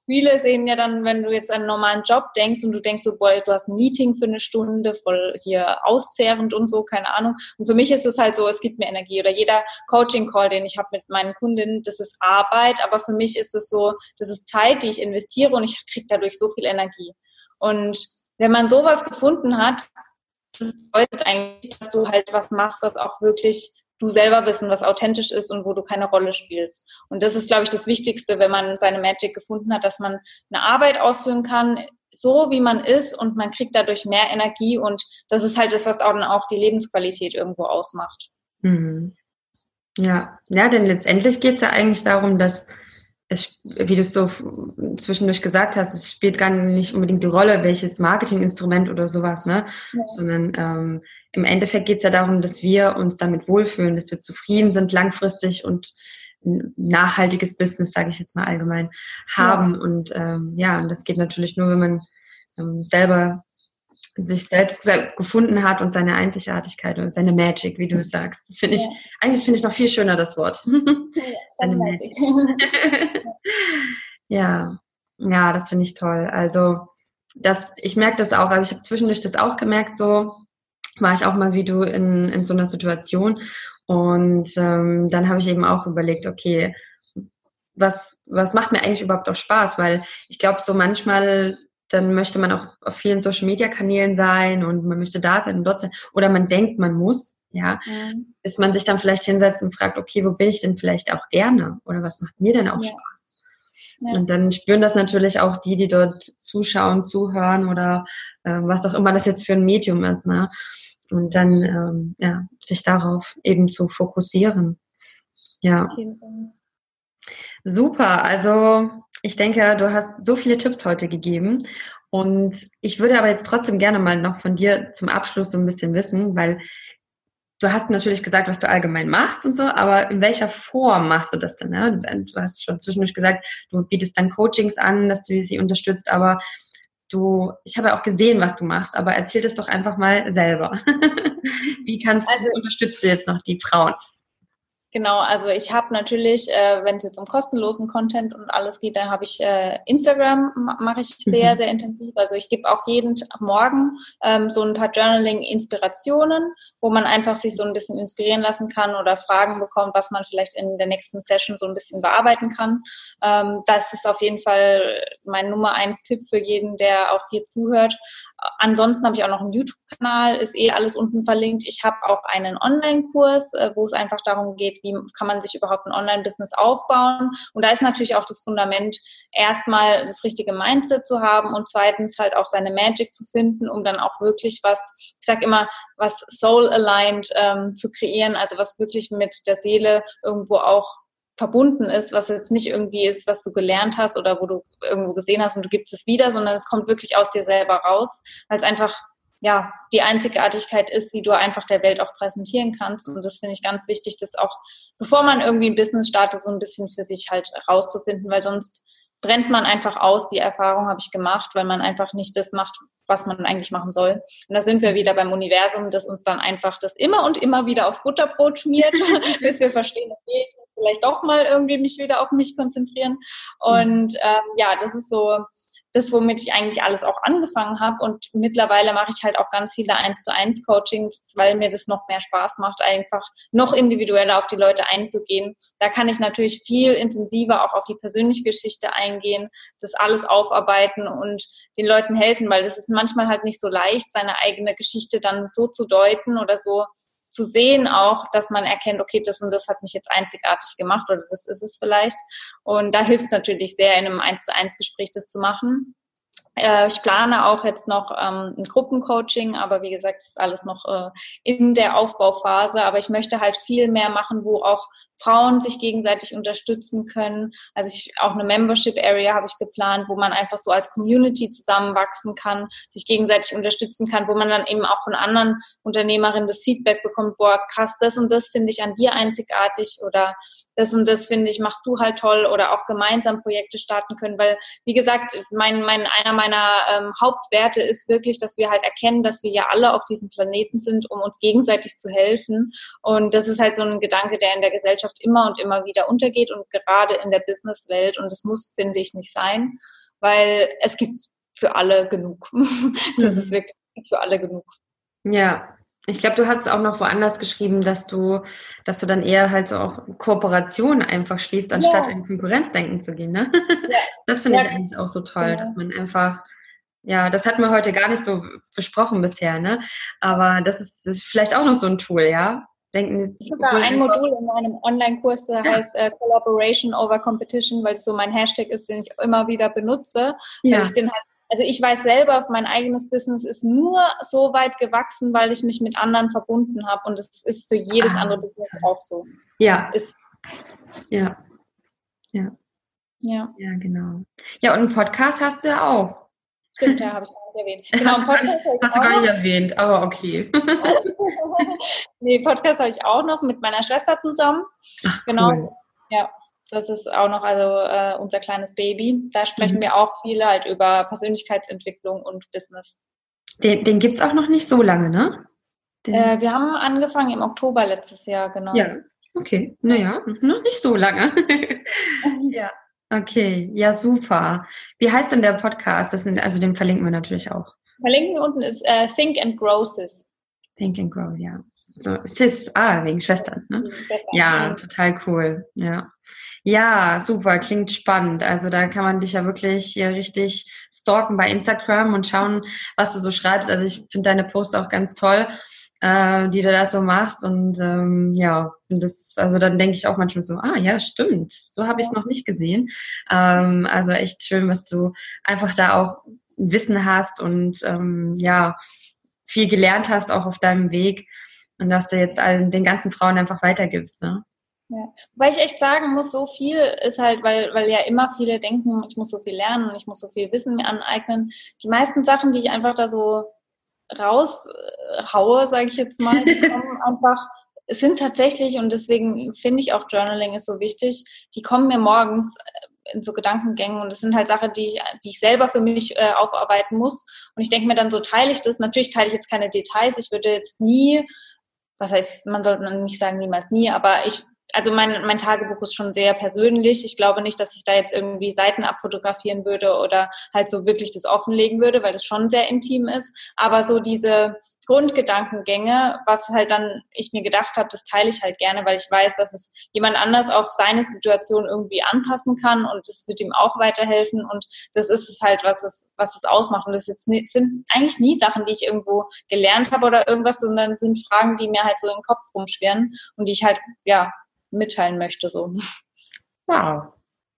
viele sehen ja dann, wenn du jetzt einen normalen Job denkst und du denkst so, boah, du hast ein Meeting für eine Stunde, voll hier auszehrend und so, keine Ahnung. Und für mich ist es halt so, es gibt mir Energie. Oder jeder Coaching-Call, den ich habe mit meinen Kundinnen, das ist Arbeit, aber für mich ist es so, das ist Zeit, die ich investiere und ich kriege dadurch so viel Energie. Und wenn man sowas gefunden hat, das bedeutet eigentlich, dass du halt was machst, was auch wirklich du selber bist und was authentisch ist und wo du keine Rolle spielst. Und das ist, glaube ich, das Wichtigste, wenn man seine Magic gefunden hat, dass man eine Arbeit ausführen kann, so wie man ist und man kriegt dadurch mehr Energie und das ist halt das, was dann auch die Lebensqualität irgendwo ausmacht. Mhm. Ja, ja, denn letztendlich geht es ja eigentlich darum, dass es, wie du es so zwischendurch gesagt hast, es spielt gar nicht unbedingt die Rolle, welches Marketinginstrument oder sowas, ne? Ja. Sondern ähm, im Endeffekt geht es ja darum, dass wir uns damit wohlfühlen, dass wir zufrieden sind langfristig und ein nachhaltiges Business, sage ich jetzt mal allgemein, haben. Ja. Und ähm, ja, und das geht natürlich nur, wenn man ähm, selber sich selbst gefunden hat und seine Einzigartigkeit und seine Magic, wie du es sagst. Das finde ich, ja. eigentlich finde ich noch viel schöner das Wort. Ja, seine <laughs> Magic. <laughs> ja, ja, das finde ich toll. Also, das, ich merke das auch, also ich habe zwischendurch das auch gemerkt, so war ich auch mal wie du in, in so einer Situation. Und ähm, dann habe ich eben auch überlegt, okay, was, was macht mir eigentlich überhaupt auch Spaß? Weil ich glaube, so manchmal dann möchte man auch auf vielen Social Media Kanälen sein und man möchte da sein und dort sein. Oder man denkt, man muss, ja. Mhm. Bis man sich dann vielleicht hinsetzt und fragt, okay, wo bin ich denn vielleicht auch gerne? Oder was macht mir denn auch ja. Spaß? Ja. Und dann spüren das natürlich auch die, die dort zuschauen, zuhören oder äh, was auch immer das jetzt für ein Medium ist, ne? Und dann, ähm, ja, sich darauf eben zu fokussieren. Ja. Super. Also, ich denke, du hast so viele Tipps heute gegeben. Und ich würde aber jetzt trotzdem gerne mal noch von dir zum Abschluss so ein bisschen wissen, weil du hast natürlich gesagt, was du allgemein machst und so, aber in welcher Form machst du das denn? Ne? Du hast schon zwischendurch gesagt, du bietest dann Coachings an, dass du sie unterstützt, aber du, ich habe ja auch gesehen, was du machst, aber erzähl das doch einfach mal selber. <laughs> Wie kannst du, also, unterstützt du jetzt noch die Frauen? Genau, also ich habe natürlich, äh, wenn es jetzt um kostenlosen Content und alles geht, dann habe ich äh, Instagram, mache ich sehr, mhm. sehr intensiv. Also ich gebe auch jeden Morgen ähm, so ein paar Journaling-Inspirationen, wo man einfach sich so ein bisschen inspirieren lassen kann oder Fragen bekommt, was man vielleicht in der nächsten Session so ein bisschen bearbeiten kann. Ähm, das ist auf jeden Fall mein Nummer eins Tipp für jeden, der auch hier zuhört. Ansonsten habe ich auch noch einen YouTube-Kanal, ist eh alles unten verlinkt. Ich habe auch einen Online-Kurs, äh, wo es einfach darum geht, wie kann man sich überhaupt ein Online-Business aufbauen. Und da ist natürlich auch das Fundament, erstmal das richtige Mindset zu haben und zweitens halt auch seine Magic zu finden, um dann auch wirklich was, ich sage immer, was soul-aligned ähm, zu kreieren, also was wirklich mit der Seele irgendwo auch verbunden ist, was jetzt nicht irgendwie ist, was du gelernt hast oder wo du irgendwo gesehen hast und du gibst es wieder, sondern es kommt wirklich aus dir selber raus, weil es einfach ja die Einzigartigkeit ist, die du einfach der Welt auch präsentieren kannst. Und das finde ich ganz wichtig, das auch, bevor man irgendwie ein Business startet, so ein bisschen für sich halt rauszufinden, weil sonst brennt man einfach aus. Die Erfahrung habe ich gemacht, weil man einfach nicht das macht, was man eigentlich machen soll. Und da sind wir wieder beim Universum, das uns dann einfach das immer und immer wieder aufs Butterbrot schmiert, <laughs> bis wir verstehen, okay, ich vielleicht doch mal irgendwie mich wieder auf mich konzentrieren. Und ähm, ja, das ist so das, womit ich eigentlich alles auch angefangen habe. Und mittlerweile mache ich halt auch ganz viele eins zu eins Coachings, weil mir das noch mehr Spaß macht, einfach noch individueller auf die Leute einzugehen. Da kann ich natürlich viel intensiver auch auf die persönliche Geschichte eingehen, das alles aufarbeiten und den Leuten helfen, weil das ist manchmal halt nicht so leicht, seine eigene Geschichte dann so zu deuten oder so zu sehen auch, dass man erkennt, okay, das und das hat mich jetzt einzigartig gemacht oder das ist es vielleicht. Und da hilft es natürlich sehr, in einem eins zu eins Gespräch das zu machen. Äh, ich plane auch jetzt noch ähm, ein Gruppencoaching, aber wie gesagt, es ist alles noch äh, in der Aufbauphase. Aber ich möchte halt viel mehr machen, wo auch Frauen sich gegenseitig unterstützen können. Also ich, auch eine Membership Area habe ich geplant, wo man einfach so als Community zusammenwachsen kann, sich gegenseitig unterstützen kann, wo man dann eben auch von anderen Unternehmerinnen das Feedback bekommt, boah, krass, das und das finde ich an dir einzigartig oder das und das finde ich, machst du halt toll oder auch gemeinsam Projekte starten können, weil, wie gesagt, mein, mein, einer meiner ähm, Hauptwerte ist wirklich, dass wir halt erkennen, dass wir ja alle auf diesem Planeten sind, um uns gegenseitig zu helfen und das ist halt so ein Gedanke, der in der Gesellschaft Gesellschaft immer und immer wieder untergeht und gerade in der Businesswelt. Und das muss, finde ich, nicht sein, weil es gibt für alle genug. <laughs> das ist mhm. wirklich für alle genug. Ja, ich glaube, du hast auch noch woanders geschrieben, dass du, dass du dann eher halt so auch Kooperationen einfach schließt, anstatt ja. in Konkurrenzdenken zu gehen. Ne? Ja. <laughs> Das finde ja. ich eigentlich auch so toll, dass man einfach, ja, das hatten wir heute gar nicht so besprochen bisher, ne? Aber das ist, ist vielleicht auch noch so ein Tool, ja, denken. Sogar ein Modul in meinem Online-Kurs der ja. heißt äh, Collaboration over Competition, weil es so mein Hashtag ist, den ich immer wieder benutze. Ja. ich den halt, also ich weiß selber, mein eigenes Business ist nur so weit gewachsen, weil ich mich mit anderen verbunden habe und es ist für jedes ah. andere Business auch so. Ja. Ist, ja. Ja. Ja. Ja, genau. Ja, und einen Podcast hast du ja auch. Stimmt, ja, habe ich gar nicht erwähnt. Genau, hast, Podcast du, nicht, hast du gar nicht erwähnt, aber okay. <laughs> nee, Podcast habe ich auch noch mit meiner Schwester zusammen. Ach, genau. Cool. Ja, das ist auch noch also äh, unser kleines Baby. Da sprechen mhm. wir auch viel halt über Persönlichkeitsentwicklung und Business. Den, den gibt es auch noch nicht so lange, ne? Äh, wir haben angefangen im Oktober letztes Jahr, genau. Ja, okay. Naja, noch nicht so lange. <laughs> ja. Okay, ja, super. Wie heißt denn der Podcast? Das sind, also den verlinken wir natürlich auch. Verlinken unten ist uh, Think and Grow Sis. Think and Grow, ja. So, Sis, ah, wegen Schwestern, ne? Schwestern, ja, ja, total cool, ja. Ja, super, klingt spannend. Also da kann man dich ja wirklich hier richtig stalken bei Instagram und schauen, was du so schreibst. Also ich finde deine Posts auch ganz toll äh, die du da so machst. Und ähm, ja, das, also dann denke ich auch manchmal so, ah ja, stimmt, so habe ich es noch nicht gesehen. Ähm, also echt schön, was du einfach da auch Wissen hast und ähm, ja, viel gelernt hast, auch auf deinem Weg. Und dass du jetzt allen, den ganzen Frauen einfach weitergibst. Ne? Ja. Weil ich echt sagen muss, so viel ist halt, weil, weil ja immer viele denken, ich muss so viel lernen, ich muss so viel Wissen mir aneignen. Die meisten Sachen, die ich einfach da so raushaue, sage ich jetzt mal, die <laughs> kommen einfach, es sind tatsächlich, und deswegen finde ich auch Journaling ist so wichtig, die kommen mir morgens äh, in so Gedankengängen und das sind halt Sachen, die ich, die ich selber für mich äh, aufarbeiten muss. Und ich denke mir dann, so teile ich das. Natürlich teile ich jetzt keine Details. Ich würde jetzt nie, was heißt, man sollte nicht sagen niemals nie, aber ich also mein, mein Tagebuch ist schon sehr persönlich. Ich glaube nicht, dass ich da jetzt irgendwie Seiten abfotografieren würde oder halt so wirklich das offenlegen würde, weil das schon sehr intim ist. Aber so diese Grundgedankengänge, was halt dann ich mir gedacht habe, das teile ich halt gerne, weil ich weiß, dass es jemand anders auf seine Situation irgendwie anpassen kann und das wird ihm auch weiterhelfen. Und das ist es halt, was es, was es ausmacht. Und das jetzt nie, sind eigentlich nie Sachen, die ich irgendwo gelernt habe oder irgendwas, sondern es sind Fragen, die mir halt so im Kopf rumschwirren und die ich halt, ja, mitteilen möchte. So. Wow.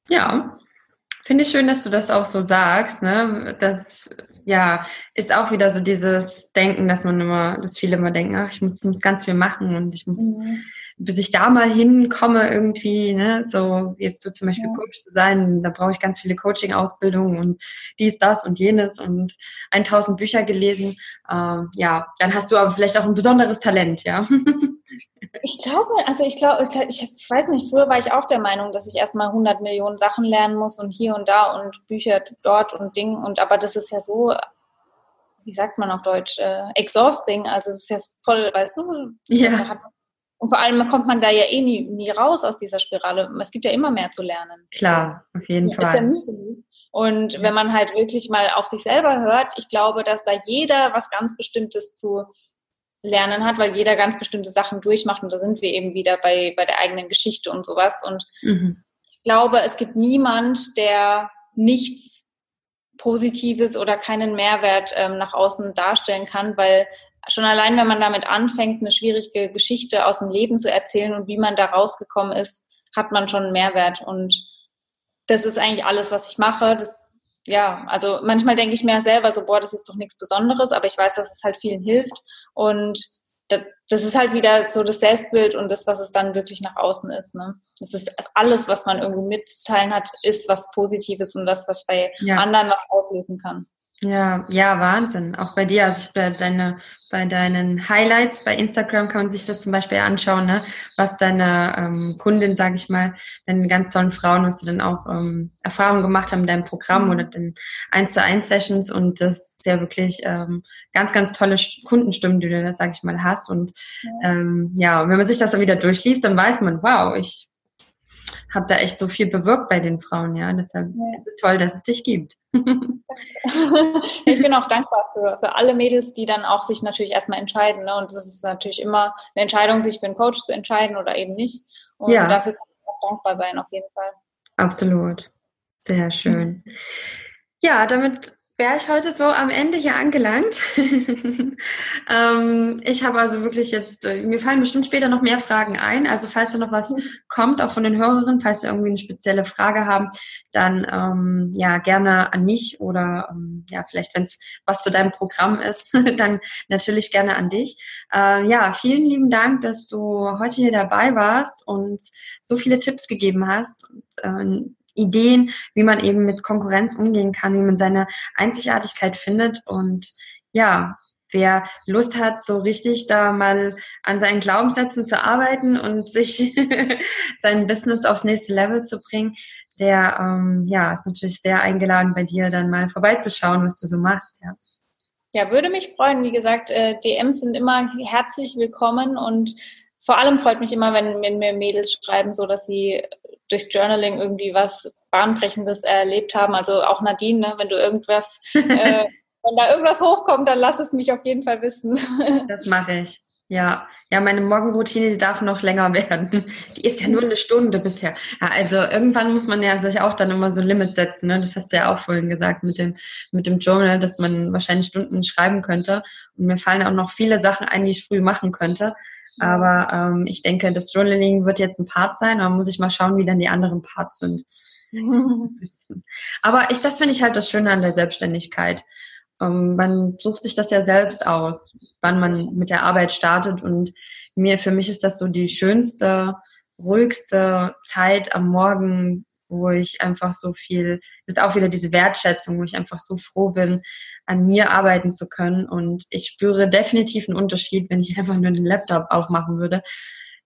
Ja. Finde ich schön, dass du das auch so sagst. Ne? Das ja ist auch wieder so dieses Denken, dass man immer, dass viele immer denken, ach, ich muss, muss ganz viel machen und ich muss, mhm. Bis ich da mal hinkomme irgendwie, ne, so jetzt du zum Beispiel ja. Coach zu sein, da brauche ich ganz viele Coaching-Ausbildungen und dies, das und jenes und 1000 Bücher gelesen. Äh, ja, dann hast du aber vielleicht auch ein besonderes Talent, ja. <laughs> Ich glaube, also ich glaube, ich weiß nicht, früher war ich auch der Meinung, dass ich erstmal 100 Millionen Sachen lernen muss und hier und da und Bücher dort und Ding und aber das ist ja so, wie sagt man auf Deutsch, äh, exhausting, also es ist ja voll, weißt du, ja. Und vor allem kommt man da ja eh nie, nie raus aus dieser Spirale. Es gibt ja immer mehr zu lernen. Klar, auf jeden ja, Fall. Ist ja nie Und wenn man halt wirklich mal auf sich selber hört, ich glaube, dass da jeder was ganz Bestimmtes zu Lernen hat, weil jeder ganz bestimmte Sachen durchmacht und da sind wir eben wieder bei, bei der eigenen Geschichte und sowas. Und mhm. ich glaube, es gibt niemand, der nichts Positives oder keinen Mehrwert ähm, nach außen darstellen kann, weil schon allein, wenn man damit anfängt, eine schwierige Geschichte aus dem Leben zu erzählen und wie man da rausgekommen ist, hat man schon einen Mehrwert. Und das ist eigentlich alles, was ich mache. Das ja, also manchmal denke ich mir selber so, boah, das ist doch nichts Besonderes, aber ich weiß, dass es halt vielen hilft und das ist halt wieder so das Selbstbild und das, was es dann wirklich nach außen ist. Ne? Das ist alles, was man irgendwie mitzuteilen hat, ist was Positives und das, was bei ja. anderen was auslösen kann. Ja, ja, Wahnsinn. Auch bei dir, also bei, deine, bei deinen Highlights bei Instagram kann man sich das zum Beispiel anschauen, ne? was deine ähm, Kundin, sage ich mal, deine ganz tollen Frauen, was sie dann auch ähm, Erfahrungen gemacht haben in deinem Programm mhm. oder den 1 zu 1 Sessions und das ist ja wirklich ähm, ganz, ganz tolle Kundenstimmen, die du da, sage ich mal, hast. Und ja. Ähm, ja, und wenn man sich das dann wieder durchliest, dann weiß man, wow, ich habe da echt so viel bewirkt bei den Frauen, ja. Deshalb ja. ist es toll, dass es dich gibt. <laughs> ich bin auch dankbar für, für alle Mädels, die dann auch sich natürlich erstmal entscheiden. Ne? Und das ist natürlich immer eine Entscheidung, sich für einen Coach zu entscheiden oder eben nicht. Und ja. dafür kann ich auch dankbar sein, auf jeden Fall. Absolut. Sehr schön. Ja, damit wäre ich heute so am Ende hier angelangt. <laughs> ähm, ich habe also wirklich jetzt, äh, mir fallen bestimmt später noch mehr Fragen ein. Also falls da noch was kommt, auch von den Hörerinnen, falls sie irgendwie eine spezielle Frage haben, dann ähm, ja gerne an mich oder ähm, ja vielleicht, wenn es was zu deinem Programm ist, <laughs> dann natürlich gerne an dich. Äh, ja, vielen lieben Dank, dass du heute hier dabei warst und so viele Tipps gegeben hast. Und, äh, Ideen, wie man eben mit Konkurrenz umgehen kann, wie man seine Einzigartigkeit findet und ja, wer Lust hat, so richtig da mal an seinen Glaubenssätzen zu arbeiten und sich <laughs> sein Business aufs nächste Level zu bringen, der ähm, ja ist natürlich sehr eingeladen, bei dir dann mal vorbeizuschauen, was du so machst. Ja. Ja, würde mich freuen. Wie gesagt, äh, DMs sind immer herzlich willkommen und vor allem freut mich immer, wenn mir Mädels schreiben, so dass sie durchs Journaling irgendwie was Bahnbrechendes erlebt haben. Also auch Nadine, ne, wenn du irgendwas, <laughs> äh, wenn da irgendwas hochkommt, dann lass es mich auf jeden Fall wissen. das mache ich. Ja, ja, meine Morgenroutine, die darf noch länger <laughs> werden. Die ist ja nur eine Stunde bisher. Ja, also irgendwann muss man ja sich auch dann immer so Limits setzen. Ne? Das hast du ja auch vorhin gesagt mit dem, mit dem Journal, dass man wahrscheinlich Stunden schreiben könnte. Und mir fallen auch noch viele Sachen ein, die ich früh machen könnte. Aber ähm, ich denke, das Journaling wird jetzt ein Part sein, aber muss ich mal schauen, wie dann die anderen Parts sind. <laughs> aber ich, das finde ich halt das Schöne an der Selbstständigkeit. Ähm, man sucht sich das ja selbst aus, wann man mit der Arbeit startet. Und mir, für mich ist das so die schönste, ruhigste Zeit am Morgen, wo ich einfach so viel, ist auch wieder diese Wertschätzung, wo ich einfach so froh bin, an mir arbeiten zu können. Und ich spüre definitiv einen Unterschied, wenn ich <laughs> einfach nur den Laptop aufmachen würde.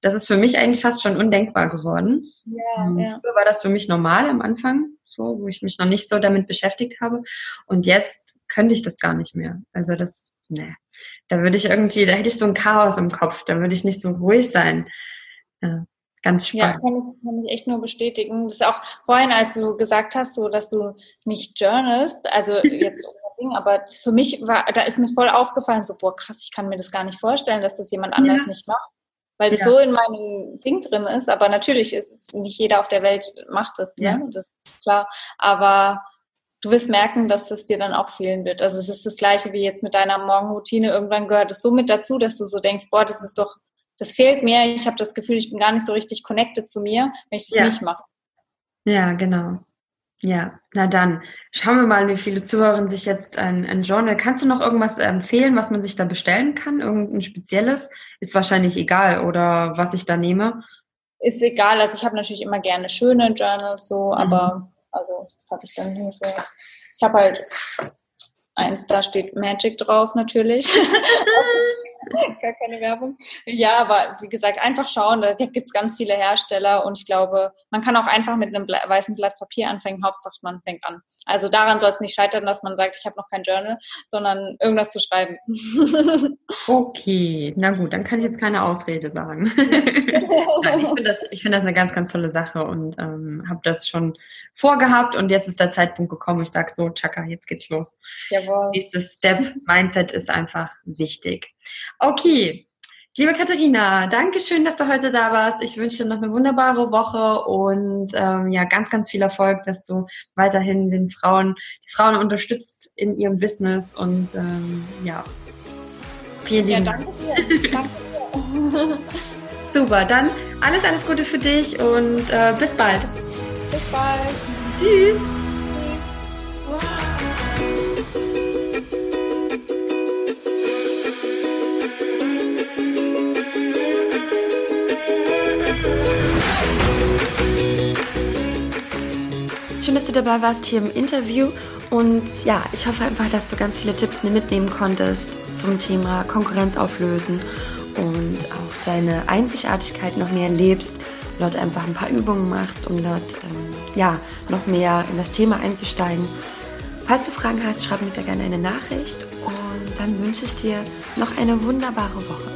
Das ist für mich eigentlich fast schon undenkbar geworden. Ja, ähm, ja. Früher war das für mich normal am Anfang, so, wo ich mich noch nicht so damit beschäftigt habe. Und jetzt könnte ich das gar nicht mehr. Also das, ne, da würde ich irgendwie, da hätte ich so ein Chaos im Kopf, da würde ich nicht so ruhig sein. Ja, ganz spannend. Ja, kann ich, kann ich echt nur bestätigen. Das ist auch vorhin, als du gesagt hast, so, dass du nicht journalst, also <laughs> jetzt Ding, aber für mich war, da ist mir voll aufgefallen, so, boah, krass, ich kann mir das gar nicht vorstellen, dass das jemand anders ja. nicht macht. Weil das ja. so in meinem Ding drin ist, aber natürlich ist es nicht jeder auf der Welt macht das, ne? Ja. Das ist klar. Aber du wirst merken, dass das dir dann auch fehlen wird. Also es ist das gleiche wie jetzt mit deiner Morgenroutine. Irgendwann gehört es so mit dazu, dass du so denkst, boah, das ist doch, das fehlt mir. Ich habe das Gefühl, ich bin gar nicht so richtig connected zu mir, wenn ich das ja. nicht mache. Ja, genau. Ja, na dann schauen wir mal, wie viele Zuhörerinnen sich jetzt ein, ein Journal. Kannst du noch irgendwas empfehlen, was man sich da bestellen kann? Irgendein spezielles? Ist wahrscheinlich egal oder was ich da nehme. Ist egal. Also ich habe natürlich immer gerne schöne Journals so, mhm. aber also was habe ich dann nicht so. Ich habe halt eins, da steht Magic drauf natürlich. <laughs> <laughs> <laughs> Gar keine Werbung. Ja, aber wie gesagt, einfach schauen, da gibt es ganz viele Hersteller und ich glaube, man kann auch einfach mit einem weißen Blatt Papier anfangen, Hauptsache man fängt an. Also daran soll es nicht scheitern, dass man sagt, ich habe noch kein Journal, sondern irgendwas zu schreiben. <laughs> okay, na gut, dann kann ich jetzt keine Ausrede sagen. <laughs> ich finde das, find das eine ganz, ganz tolle Sache und ähm, habe das schon vorgehabt und jetzt ist der Zeitpunkt gekommen, ich sage so, Chaka, jetzt geht's los. Jawohl. Nächstes Step, Mindset ist einfach wichtig. Okay, liebe Katharina, danke schön, dass du heute da warst. Ich wünsche dir noch eine wunderbare Woche und ähm, ja, ganz, ganz viel Erfolg, dass du weiterhin den Frauen, die Frauen unterstützt in ihrem Business und ähm, ja, vielen Dank. Ja, danke dir. danke dir. <laughs> Super, dann alles, alles Gute für dich und äh, bis bald. Bis bald. Tschüss. Dass du dabei warst hier im Interview. Und ja, ich hoffe einfach, dass du ganz viele Tipps mitnehmen konntest zum Thema Konkurrenz auflösen und auch deine Einzigartigkeit noch mehr lebst. Dort einfach ein paar Übungen machst, um dort ähm, ja, noch mehr in das Thema einzusteigen. Falls du Fragen hast, schreib mir sehr gerne eine Nachricht und dann wünsche ich dir noch eine wunderbare Woche.